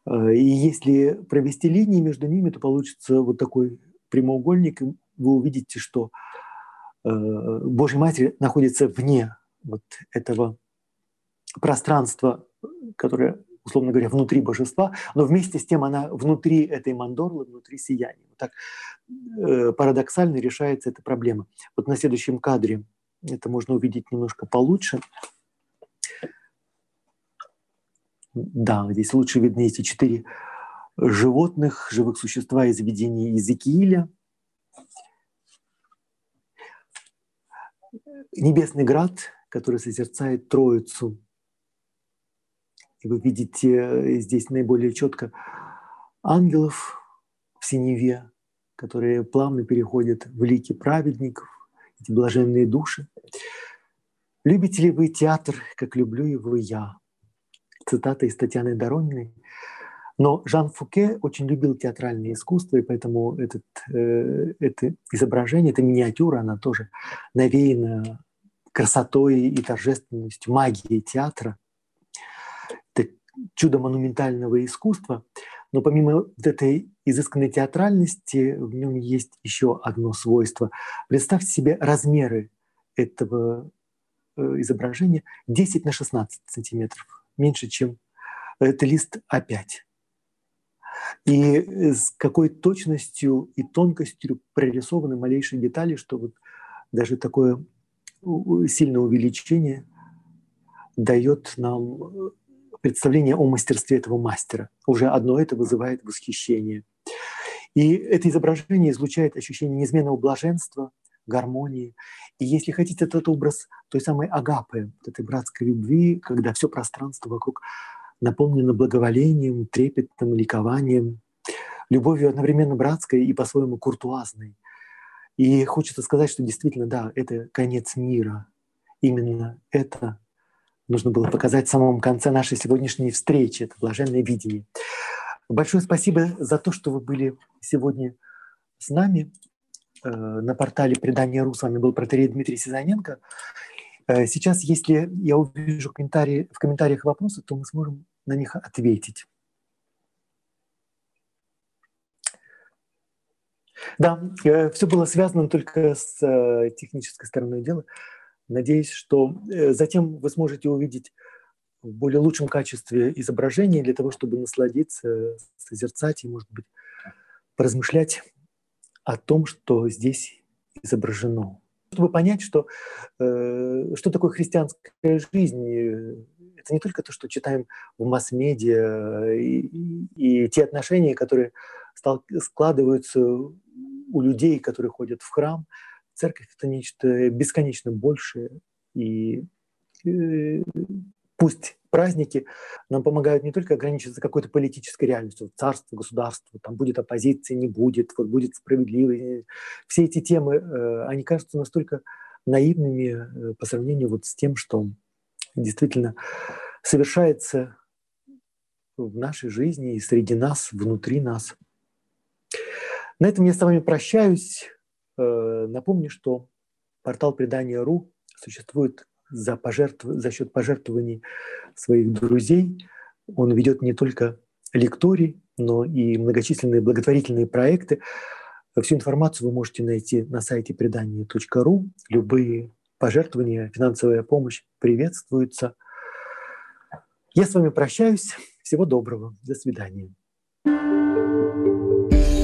Э, и если провести линии между ними, то получится вот такой прямоугольник, и вы увидите, что э, Божья Матерь находится вне вот этого пространства, которое условно говоря, внутри божества, но вместе с тем она внутри этой мандорлы, внутри сияния. Вот так э, парадоксально решается эта проблема. Вот на следующем кадре это можно увидеть немножко получше. Да, здесь лучше видны эти четыре животных, живых существа из видения Иезекииля. Небесный град, который созерцает Троицу и вы видите э, здесь наиболее четко ангелов в синеве, которые плавно переходят в лики праведников, эти блаженные души. Любите ли вы театр, как люблю его я? Цитата из Татьяны Дорониной. Но Жан Фуке очень любил театральное искусство, и поэтому этот, э, это изображение, эта миниатюра, она тоже навеяна красотой и торжественностью, магией театра чудо монументального искусства, но помимо вот этой изысканной театральности, в нем есть еще одно свойство. Представьте себе размеры этого э, изображения 10 на 16 сантиметров, меньше, чем это лист А5. И с какой точностью и тонкостью прорисованы малейшие детали, что вот даже такое сильное увеличение дает нам э, представление о мастерстве этого мастера. Уже одно это вызывает восхищение. И это изображение излучает ощущение неизменного блаженства, гармонии. И если хотите, этот образ той самой агапы, этой братской любви, когда все пространство вокруг наполнено благоволением, трепетным ликованием, любовью одновременно братской и по-своему куртуазной. И хочется сказать, что действительно, да, это конец мира. Именно это нужно было показать в самом конце нашей сегодняшней встречи, это блаженное видение. Большое спасибо за то, что вы были сегодня с нами. Э, на портале «Предание РУ» с вами был протерей Дмитрий Сизаненко. Э, сейчас, если я увижу комментарии, в комментариях вопросы, то мы сможем на них ответить. Да, э, все было связано только с технической стороной дела. Надеюсь, что э, затем вы сможете увидеть в более лучшем качестве изображение для того, чтобы насладиться, созерцать и, может быть, поразмышлять о том, что здесь изображено. Чтобы понять, что, э, что такое христианская жизнь, это не только то, что читаем в масс-медиа и, и те отношения, которые складываются у людей, которые ходят в храм – Церковь — это нечто бесконечно большее. И э, пусть праздники нам помогают не только ограничиться какой-то политической реальностью, царство, государство, там будет оппозиция, не будет, вот будет справедливость. Все эти темы, э, они кажутся настолько наивными э, по сравнению вот с тем, что действительно совершается в нашей жизни и среди нас, внутри нас. На этом я с вами прощаюсь. Э, напомню, что портал предания.ру существует за, пожертв... за счет пожертвований своих друзей. Он ведет не только лекторий, но и многочисленные благотворительные проекты. Всю информацию вы можете найти на сайте предания.ру. Любые пожертвования, финансовая помощь приветствуются. Я с вами прощаюсь. Всего доброго. До свидания.